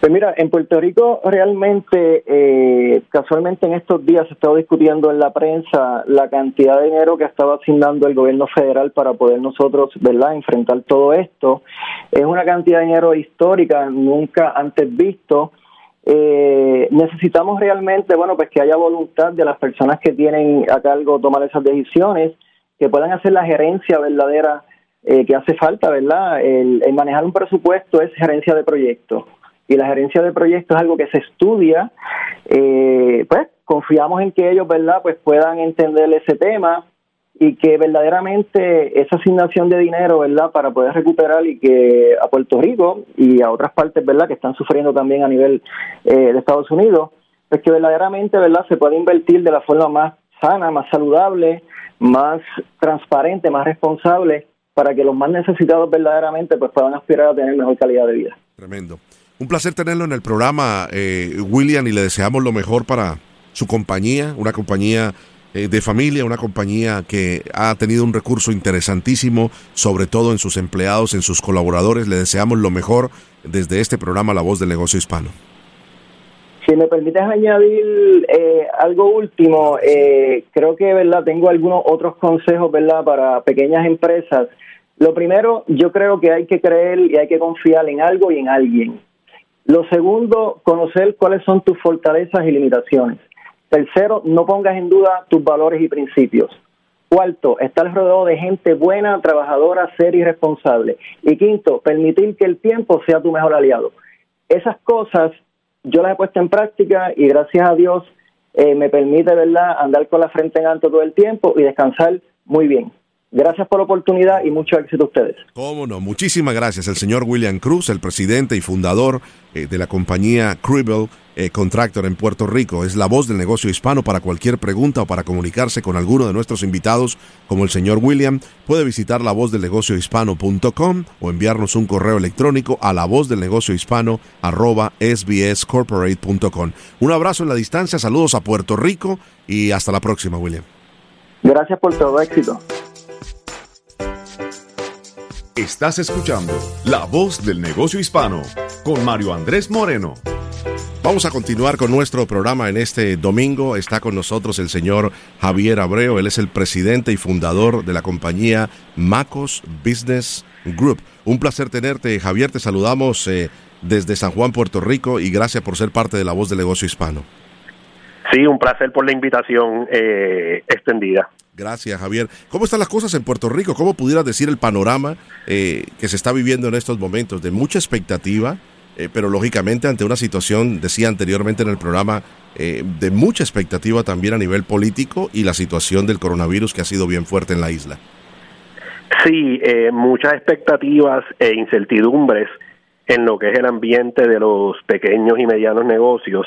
[SPEAKER 5] Pues mira, en Puerto Rico realmente, eh, casualmente en estos días se estado discutiendo en la prensa la cantidad de dinero que estaba asignando el gobierno federal para poder nosotros, ¿verdad?, enfrentar todo esto. Es una cantidad de dinero histórica, nunca antes visto. Eh, necesitamos realmente, bueno, pues que haya voluntad de las personas que tienen a cargo tomar esas decisiones, que puedan hacer la gerencia verdadera eh, que hace falta, ¿verdad? el manejar un presupuesto es gerencia de proyectos y la gerencia de proyectos es algo que se estudia, eh, pues confiamos en que ellos, ¿verdad?, pues puedan entender ese tema y que verdaderamente esa asignación de dinero, ¿verdad?, para poder recuperar y que a Puerto Rico y a otras partes, ¿verdad?, que están sufriendo también a nivel eh, de Estados Unidos, pues que verdaderamente, ¿verdad?, se puede invertir de la forma más sana, más saludable, más transparente, más responsable, para que los más necesitados verdaderamente pues puedan aspirar a tener mejor calidad de vida.
[SPEAKER 1] Tremendo. Un placer tenerlo en el programa, eh, William, y le deseamos lo mejor para su compañía, una compañía eh, de familia, una compañía que ha tenido un recurso interesantísimo, sobre todo en sus empleados, en sus colaboradores. Le deseamos lo mejor desde este programa La Voz del Negocio Hispano.
[SPEAKER 5] Si me permites añadir eh, algo último, creo que verdad tengo algunos otros consejos verdad para pequeñas empresas. Lo primero, yo creo que hay que creer y hay que confiar en algo y en alguien. Lo segundo, conocer cuáles son tus fortalezas y limitaciones. Tercero, no pongas en duda tus valores y principios. Cuarto, estar rodeado de gente buena, trabajadora, seria y responsable. Y quinto, permitir que el tiempo sea tu mejor aliado. Esas cosas yo las he puesto en práctica y gracias a Dios eh, me permite, ¿verdad?, andar con la frente en alto todo el tiempo y descansar muy bien. Gracias por la oportunidad y mucho éxito a ustedes.
[SPEAKER 1] Cómo no, muchísimas gracias. El señor William Cruz, el presidente y fundador eh, de la compañía Cribble eh, Contractor en Puerto Rico. Es la voz del negocio hispano para cualquier pregunta o para comunicarse con alguno de nuestros invitados, como el señor William. Puede visitar la voz del negocio hispano.com o enviarnos un correo electrónico a la voz del negocio hispano arroba sbscorporate.com. Un abrazo en la distancia, saludos a Puerto Rico y hasta la próxima, William.
[SPEAKER 5] Gracias por todo, éxito.
[SPEAKER 2] Estás escuchando La Voz del Negocio Hispano con Mario Andrés Moreno.
[SPEAKER 1] Vamos a continuar con nuestro programa en este domingo. Está con nosotros el señor Javier Abreu. Él es el presidente y fundador de la compañía Macos Business Group. Un placer tenerte, Javier. Te saludamos eh, desde San Juan, Puerto Rico, y gracias por ser parte de la voz del negocio hispano.
[SPEAKER 6] Sí, un placer por la invitación eh, extendida.
[SPEAKER 1] Gracias, Javier. ¿Cómo están las cosas en Puerto Rico? ¿Cómo pudieras decir el panorama eh, que se está viviendo en estos momentos? De mucha expectativa, eh, pero lógicamente ante una situación, decía anteriormente en el programa, eh, de mucha expectativa también a nivel político y la situación del coronavirus que ha sido bien fuerte en la isla.
[SPEAKER 6] Sí, muchas expectativas e incertidumbres en lo que es el ambiente de los pequeños y medianos negocios.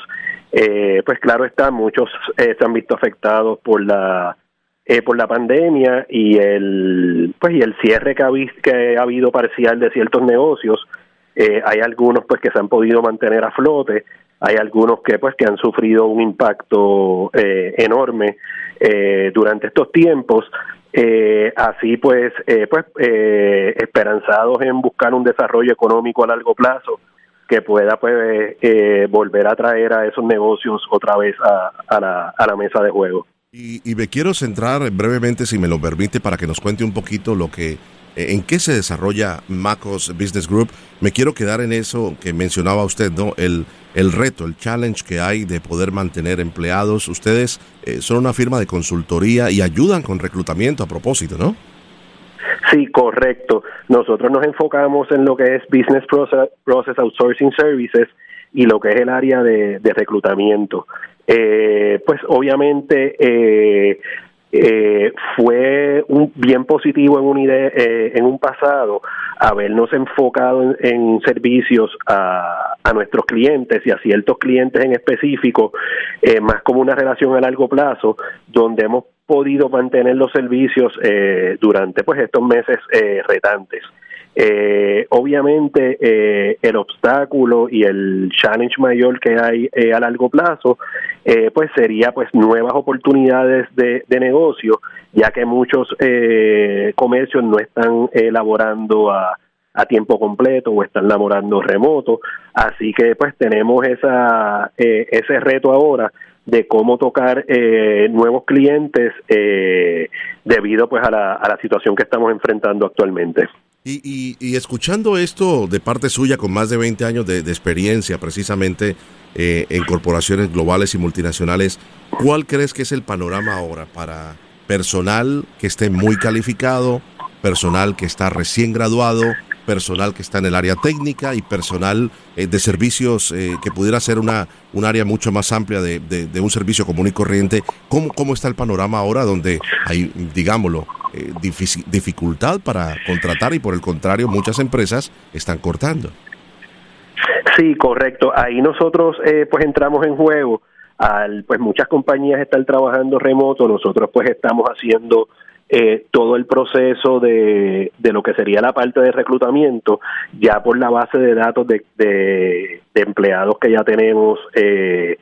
[SPEAKER 6] pues claro está, muchos se han visto afectados por la eh, por la pandemia y el pues y el cierre que ha, que ha habido parcial de ciertos negocios eh, hay algunos pues que se han podido mantener a flote hay algunos que pues que han sufrido un impacto eh, enorme durante estos tiempos así pues pues esperanzados en buscar un desarrollo económico a largo plazo que pueda pues volver a traer a esos negocios otra vez a, a, la, a la mesa de juego
[SPEAKER 1] y, me quiero centrar brevemente, si me lo permite, para que nos cuente un poquito lo que, eh, en qué se desarrolla Macos Business Group. Me quiero quedar en eso que mencionaba usted, ¿no? El, el reto, el challenge que hay de poder mantener empleados. Ustedes eh, son una firma de consultoría y ayudan con reclutamiento a propósito, ¿no?
[SPEAKER 6] Sí, correcto. Nosotros nos enfocamos en lo que es Business Process, Outsourcing Services y lo que es el área de, reclutamiento. Eh, pues obviamente eh, eh, fue un, bien positivo en un, eh, en un pasado habernos enfocado en, servicios a, a, nuestros clientes y a ciertos clientes en específico, eh, más como una relación a largo plazo, donde hemos podido mantener los servicios durante pues estos meses retantes. Eh, obviamente eh, el obstáculo y el challenge mayor que hay eh, a largo plazo eh, pues sería pues nuevas oportunidades de, de negocio ya que muchos comercios no están elaborando a, a tiempo completo o están laborando remoto así que pues tenemos esa ese reto ahora de cómo tocar nuevos clientes debido pues a la, a la situación que estamos enfrentando actualmente.
[SPEAKER 1] Y, y, escuchando esto de parte suya con más de 20 años de, experiencia precisamente eh, en corporaciones globales y multinacionales, ¿cuál crees que es el panorama ahora para personal que esté muy calificado, personal que está recién graduado, personal que está en el área técnica y personal eh, de servicios eh, que pudiera ser una un área mucho más amplia de, de, un servicio común y corriente. ¿Cómo, ¿Cómo está el panorama ahora donde hay, digámoslo, eh, dificultad para contratar y por el contrario muchas empresas están cortando?
[SPEAKER 6] Sí, correcto. Ahí nosotros pues entramos en juego. Al, pues muchas compañías están trabajando remoto, nosotros pues estamos haciendo eh, todo el proceso de, de lo que sería la parte de reclutamiento, ya por la base de datos de, de, empleados que ya tenemos eh,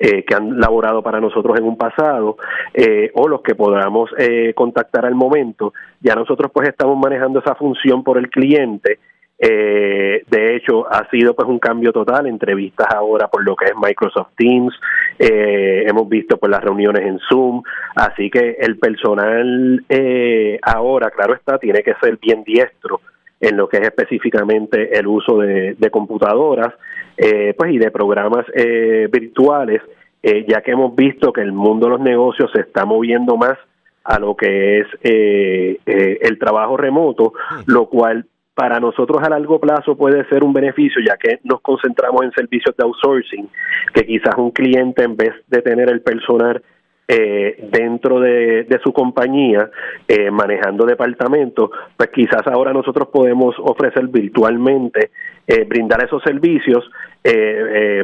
[SPEAKER 6] eh, que han laborado para nosotros en un pasado eh, o los que podamos eh, contactar al momento, ya nosotros pues estamos manejando esa función por el cliente. Eh, de hecho, ha sido pues un cambio total, entrevistas ahora por lo que es Microsoft Teams, eh, hemos visto pues las reuniones en Zoom, así que el personal eh, ahora, claro está, tiene que ser bien diestro en lo que es específicamente el uso de, computadoras eh, pues y de programas eh, virtuales, eh, ya que hemos visto que el mundo de los negocios se está moviendo más a lo que es el trabajo remoto, lo cual para nosotros a largo plazo puede ser un beneficio, ya que nos concentramos en servicios de outsourcing, que quizás un cliente en vez de tener el personal eh, dentro de, su compañía eh, manejando departamentos, pues quizás ahora nosotros podemos ofrecer virtualmente, eh, brindar esos servicios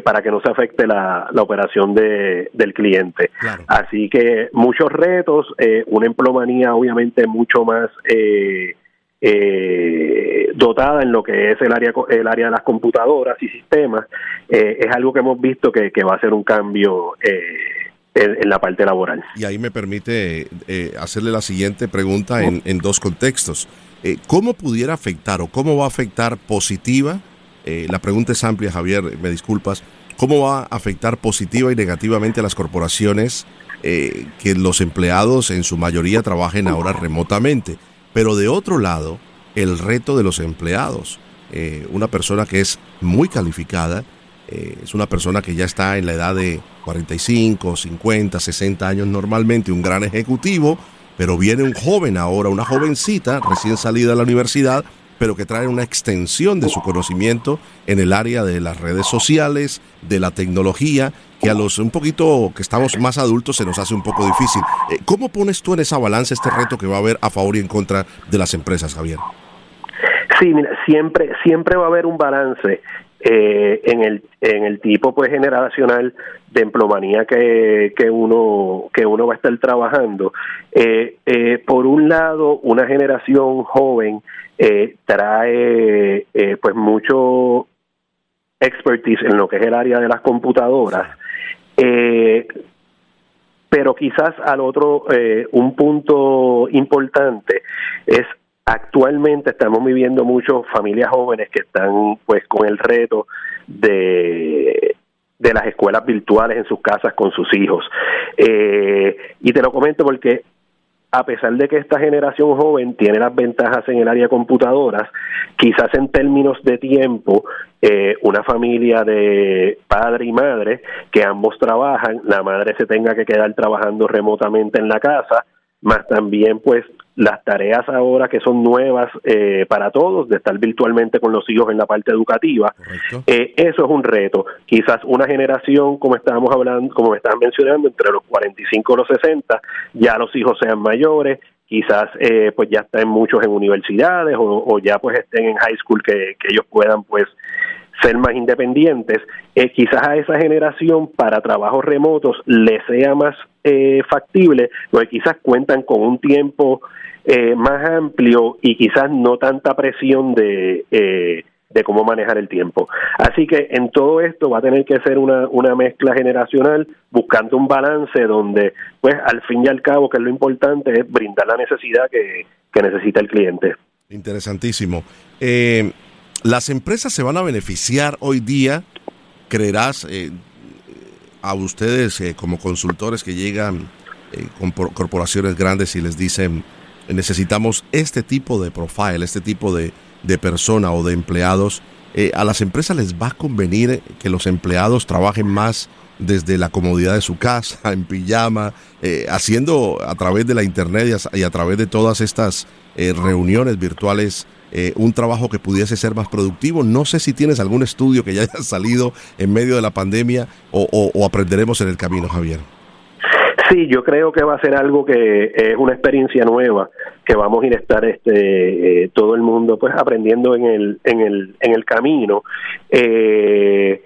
[SPEAKER 6] para que no se afecte la, la operación de, del cliente. Así que muchos retos, una emplomanía obviamente mucho más... Eh, eh, dotada en lo que es el área el área de las computadoras y sistemas eh, es algo que hemos visto que, va a ser un cambio eh, en, la parte laboral.
[SPEAKER 1] Y ahí me permite eh, hacerle la siguiente pregunta en, en dos contextos. Cómo pudiera afectar o cómo va a afectar positiva la pregunta es amplia Javier me disculpas. Cómo va a afectar positiva y negativamente a las corporaciones que los empleados en su mayoría trabajen ahora remotamente pero de otro lado, el reto de los empleados. Eh, una persona que es muy calificada, eh, es una persona que ya está en la edad de 45, 50, 60 años normalmente, un gran ejecutivo, pero viene un joven ahora, una jovencita recién salida de la universidad, pero que trae una extensión de su conocimiento en el área de las redes sociales, de la tecnología, que a los un poquito que estamos más adultos se nos hace un poco difícil. Eh, ¿Cómo pones tú en esa balanza este reto que va a haber a favor y en contra de las empresas, Javier?
[SPEAKER 6] Sí, mira, siempre, siempre va a haber un balance eh, en el en el tipo pues generacional de emplomanía que, que uno que uno va a estar trabajando. Eh, eh, por un lado una generación joven trae pues mucho expertise en lo que es el área de las computadoras pero quizás al otro un punto importante es actualmente estamos viviendo muchos familias jóvenes que están pues con el reto de de las escuelas virtuales en sus casas con sus hijos. Eh, y te lo comento porque a pesar de que esta generación joven tiene las ventajas en el área de computadoras, quizás en términos de tiempo, eh, una familia de padre y madre que ambos trabajan, la madre se tenga que quedar trabajando remotamente en la casa, más también pues las tareas ahora que son nuevas eh, para todos, de estar virtualmente con los hijos en la parte educativa, eh, eso es un reto. Quizás una generación, como estábamos hablando, como me estaban mencionando, entre los 45 y los 60, ya los hijos sean mayores, quizás eh, pues ya estén muchos en universidades o, ya pues estén en high school que, que ellos puedan pues ser más independientes, eh, quizás a esa generación para trabajos remotos le sea más eh, factible, porque quizás cuentan con un tiempo eh, más amplio y quizás no tanta presión de, de cómo manejar el tiempo. Así que en todo esto va a tener que ser una, una mezcla generacional, buscando un balance donde, pues al fin y al cabo, que es lo importante, es brindar la necesidad que, que necesita el cliente.
[SPEAKER 1] Interesantísimo. Eh, las empresas se van a beneficiar hoy día, creerás, eh, a ustedes eh, como consultores que llegan eh, con corporaciones grandes y les dicen, necesitamos este tipo de profile, este tipo de, de persona o de empleados. a las empresas les va a convenir que los empleados trabajen más desde la comodidad de su casa, *laughs* en pijama, haciendo a través de la internet y a, través de todas estas reuniones virtuales eh, un trabajo que pudiese ser más productivo. No sé si tienes algún estudio que ya haya *laughs* salido en medio de la pandemia o, aprenderemos en el camino, Javier.
[SPEAKER 6] Sí, yo creo que va a ser algo que es una experiencia nueva que vamos a ir a estar este eh, todo el mundo pues aprendiendo en el en el en el camino. Eh,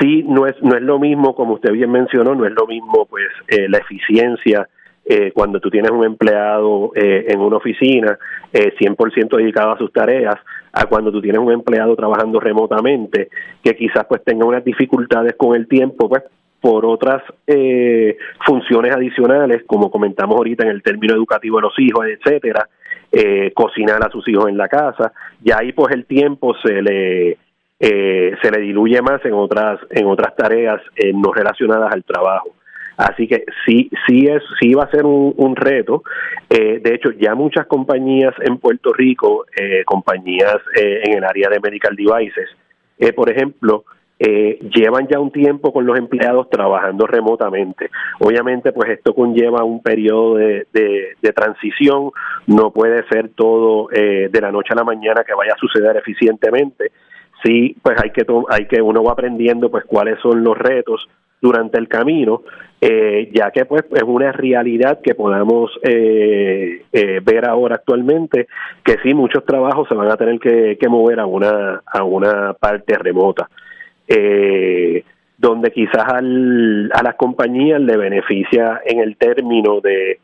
[SPEAKER 6] sí, no es no es lo mismo como usted bien mencionó, no es lo mismo pues eh, la eficiencia eh, cuando tú tienes un empleado eh, en una oficina eh, 100% dedicado a sus tareas, a cuando tú tienes un empleado trabajando remotamente, que quizás pues tenga unas dificultades con el tiempo, pues por otras eh, funciones adicionales, como comentamos ahorita en el término educativo de los hijos, etcétera, eh, cocinar a sus hijos en la casa, y ahí pues el tiempo se le eh, se le diluye más en otras en otras tareas eh, no relacionadas al trabajo. Así que sí, sí es, sí va a ser un, reto. Eh, de hecho, ya muchas compañías en Puerto Rico, eh, compañías en el área de medical devices, por ejemplo, llevan ya un tiempo con los empleados trabajando remotamente. Obviamente, pues esto conlleva un periodo de, transición. No puede ser todo de la noche a la mañana que vaya a suceder eficientemente. Sí, pues hay que hay que uno va aprendiendo pues cuáles son los retos durante el camino, eh, ya que pues es una realidad que podamos eh, eh, ver ahora actualmente, que sí, muchos trabajos se van a tener que, que mover a una, a una parte remota, donde quizás al, a las compañías le beneficia en el término de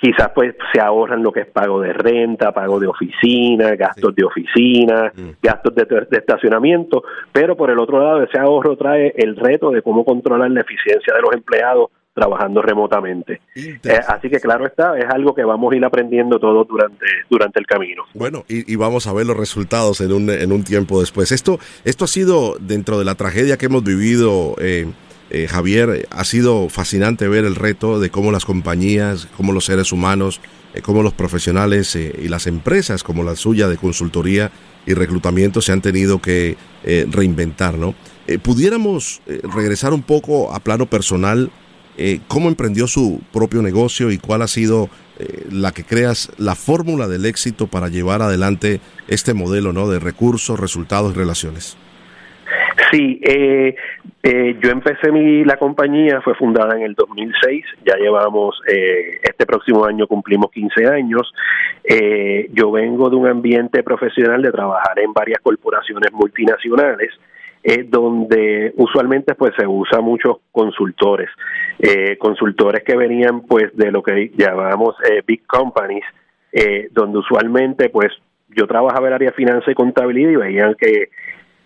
[SPEAKER 6] quizás pues se ahorran lo que es pago de renta, pago de oficina, gastos de oficina, mm. gastos de, estacionamiento, pero por el otro lado ese ahorro trae el reto de cómo controlar la eficiencia de los empleados trabajando remotamente. Eh, así que claro está, es algo que vamos a ir aprendiendo todos durante, durante el camino.
[SPEAKER 1] Bueno, y, vamos a ver los resultados en un, en un tiempo después. Esto, esto ha sido dentro de la tragedia que hemos vivido. Eh, eh, Javier, ha sido fascinante ver el reto de cómo las compañías, cómo los seres humanos, eh, cómo los profesionales y las empresas como la suya de consultoría y reclutamiento se han tenido que reinventar, ¿no? pudiéramos regresar un poco a plano personal, cómo emprendió su propio negocio y cuál ha sido la que creas la fórmula del éxito para llevar adelante este modelo, ¿no? De recursos, resultados y relaciones.
[SPEAKER 6] Sí, eh, eh, yo empecé mi la compañía fue fundada en el 2006, ya llevamos eh, este próximo año cumplimos 15 años. Eh, yo vengo de un ambiente profesional de trabajar en varias corporaciones multinacionales. Eh, donde usualmente pues se usa muchos consultores, eh, consultores que venían pues de lo que llamamos eh, big companies, eh, donde usualmente pues yo trabajaba en el área de finanzas y contabilidad y veían que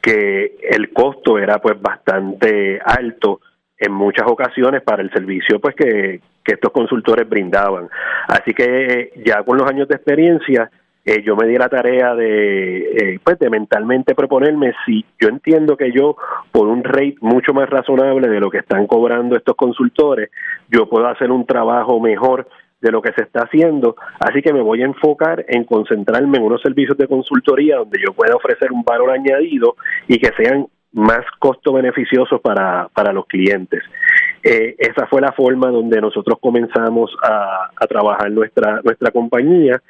[SPEAKER 6] que el costo era pues bastante alto en muchas ocasiones para el servicio pues que, estos consultores brindaban. Así que ya con los años de experiencia eh, yo me di la tarea de, eh, pues de mentalmente proponerme si yo entiendo que yo por un rate mucho más razonable de lo que están cobrando estos consultores, yo puedo hacer un trabajo mejor de lo que se está haciendo, así que me voy a enfocar en concentrarme en unos servicios de consultoría donde yo pueda ofrecer un valor añadido y que sean más costo beneficiosos para, para los clientes. Eh, esa fue la forma donde nosotros comenzamos a, trabajar nuestra, nuestra compañía.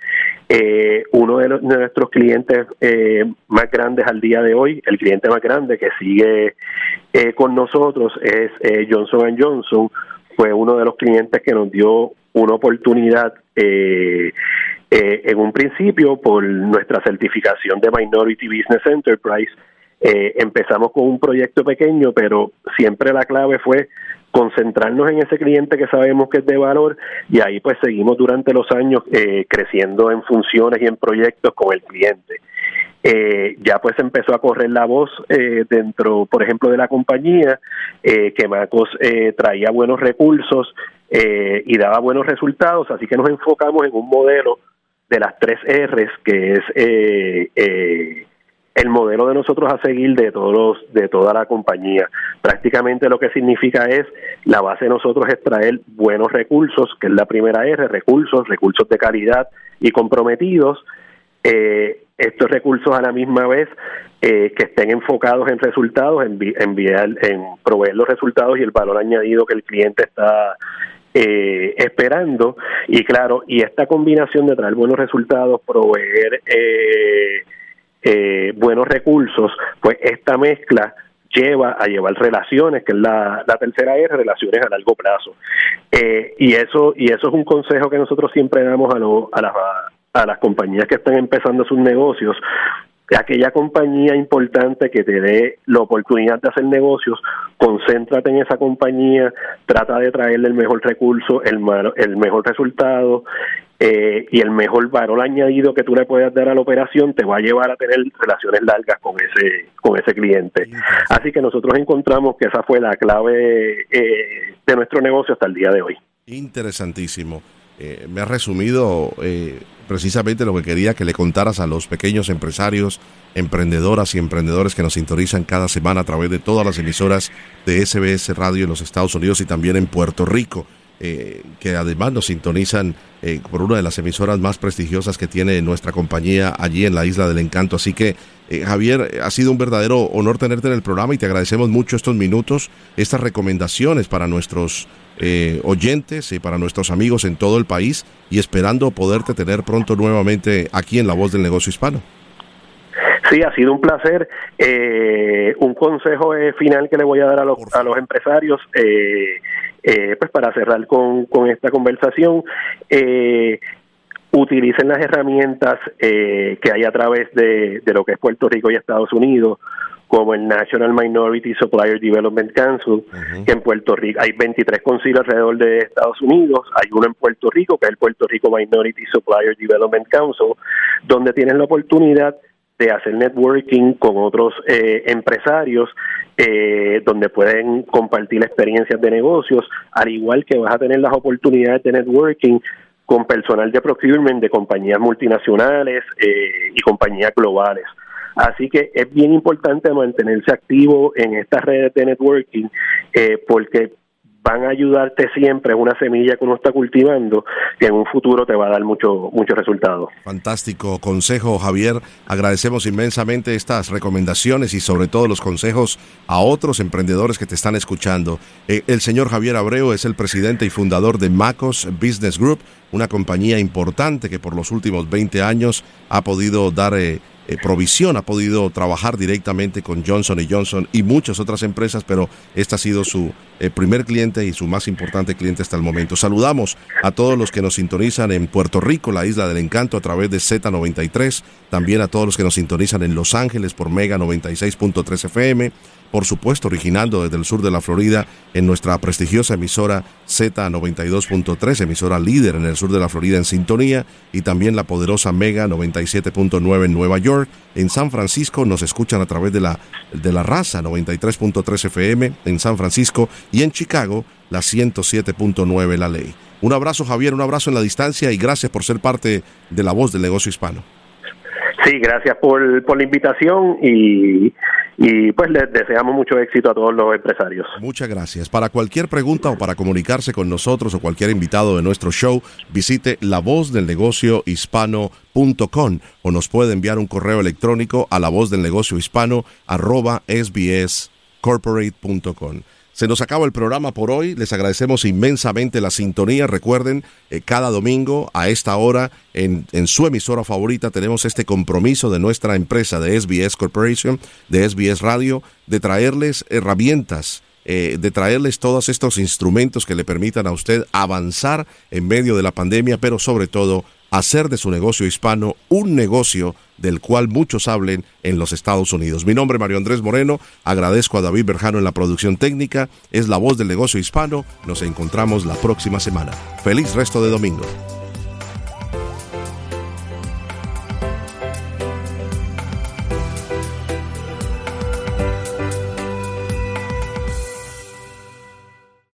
[SPEAKER 6] Eh, uno de, nuestros clientes eh, más grandes al día de hoy, el cliente más grande que sigue con nosotros es Johnson Johnson, fue uno de los clientes que nos dio una oportunidad en un principio por nuestra certificación de Minority Business Enterprise eh, empezamos con un proyecto pequeño, pero siempre la clave fue concentrarnos en ese cliente que sabemos que es de valor y ahí pues seguimos durante los años eh, creciendo en funciones y en proyectos con el cliente. Eh, ya pues empezó a correr la voz dentro, por ejemplo, de la compañía, que Macos traía buenos recursos y daba buenos resultados, así que nos enfocamos en un modelo de las tres R's, que es el modelo de nosotros a seguir de todos de toda la compañía. Prácticamente lo que significa es la base de nosotros es traer buenos recursos, que es la primera R, recursos, recursos de calidad y comprometidos. Eh, estos recursos a la misma vez eh, que estén enfocados en resultados, en enviar, en proveer los resultados y el valor añadido que el cliente está eh, esperando. Y claro, y esta combinación de traer buenos resultados, proveer eh, eh, buenos recursos, pues esta mezcla lleva a llevar relaciones, que es la, la tercera R, relaciones a largo plazo. Eh, y eso y eso es un consejo que nosotros siempre damos a, lo, a, las, a las compañías que están empezando sus negocios, aquella compañía importante que te dé la oportunidad de hacer negocios, concéntrate en esa compañía, trata de traerle el mejor recurso, el, el mejor resultado eh, y el mejor valor añadido que tú le puedas dar a la operación te va a llevar a tener relaciones largas con ese con ese cliente. Así que nosotros encontramos que esa fue la clave eh, de nuestro negocio hasta el día de hoy.
[SPEAKER 1] Interesantísimo. Eh, me ha resumido precisamente lo que quería que le contaras a los pequeños empresarios, emprendedoras y emprendedores que nos sintonizan cada semana a través de todas las emisoras de SBS Radio en los Estados Unidos y también en Puerto Rico. Eh, que además nos sintonizan eh, por una de las emisoras más prestigiosas que tiene nuestra compañía allí en la Isla del Encanto. Así que, eh, Javier, ha sido un verdadero honor tenerte en el programa y te agradecemos mucho estos minutos, estas recomendaciones para nuestros oyentes y para nuestros amigos en todo el país y esperando poderte tener pronto nuevamente aquí en La Voz del Negocio Hispano.
[SPEAKER 6] Sí, ha sido un placer. un consejo final que le voy a dar a los, a los empresarios. Eh, eh, pues para cerrar con, con esta conversación, eh, utilicen las herramientas eh, que hay a través de, de, lo que es Puerto Rico y Estados Unidos, como el National Minority Supplier Development Council, que en Puerto Rico hay 23 concilios alrededor de Estados Unidos, hay uno en Puerto Rico, que es el Puerto Rico Minority Supplier Development Council, donde tienen la oportunidad de hacer networking con otros eh, empresarios eh, donde pueden compartir experiencias de negocios, al igual que vas a tener las oportunidades de networking con personal de procurement de compañías multinacionales eh, y compañías globales. Así que es bien importante mantenerse activo en estas redes de networking porque van a ayudarte siempre, es una semilla que uno está cultivando que en un futuro te va a dar mucho, muchos resultados.
[SPEAKER 1] Fantástico consejo, Javier. Agradecemos inmensamente estas recomendaciones y sobre todo los consejos a otros emprendedores que te están escuchando. Eh, el señor Javier Abreu es el presidente y fundador de Macos Business Group, una compañía importante que por los últimos 20 años ha podido dar... Eh, eh, provisión ha podido trabajar directamente con Johnson Johnson y muchas otras empresas, pero este ha sido su eh, primer cliente y su más importante cliente hasta el momento. Saludamos a todos los que nos sintonizan en Puerto Rico, la isla del encanto, a través de Z93, también a todos los que nos sintonizan en Los Ángeles por Mega 96.3 FM, por supuesto originando desde el sur de la Florida en nuestra prestigiosa emisora Z92.3, emisora líder en el sur de la Florida en sintonía, y también la poderosa Mega 97.9 en Nueva York. En San Francisco nos escuchan a través de la, de la raza 93.3 FM en San Francisco y en Chicago la 107.9 La Ley. Un abrazo Javier, un abrazo en la distancia y gracias por ser parte de la voz del negocio hispano.
[SPEAKER 6] Sí, gracias por, por la invitación y, y pues les deseamos mucho éxito a todos los empresarios.
[SPEAKER 1] Muchas gracias. Para cualquier pregunta o para comunicarse con nosotros o cualquier invitado de nuestro show, visite la voz del negocio hispano.com o nos puede enviar un correo electrónico a la voz del negocio hispano arroba sbscorporate.com. Se nos acaba el programa por hoy. Les agradecemos inmensamente la sintonía. Recuerden, eh, cada domingo a esta hora en, su emisora favorita tenemos este compromiso de nuestra empresa de SBS Corporation, de SBS Radio, de traerles herramientas. Eh, de traerles todos estos instrumentos que le permitan a usted avanzar en medio de la pandemia, pero sobre todo hacer de su negocio hispano un negocio del cual muchos hablen en los Estados Unidos. Mi nombre es Mario Andrés Moreno, agradezco a David Berjano en la producción técnica, es la voz del negocio hispano, nos encontramos la próxima semana. Feliz resto de domingo.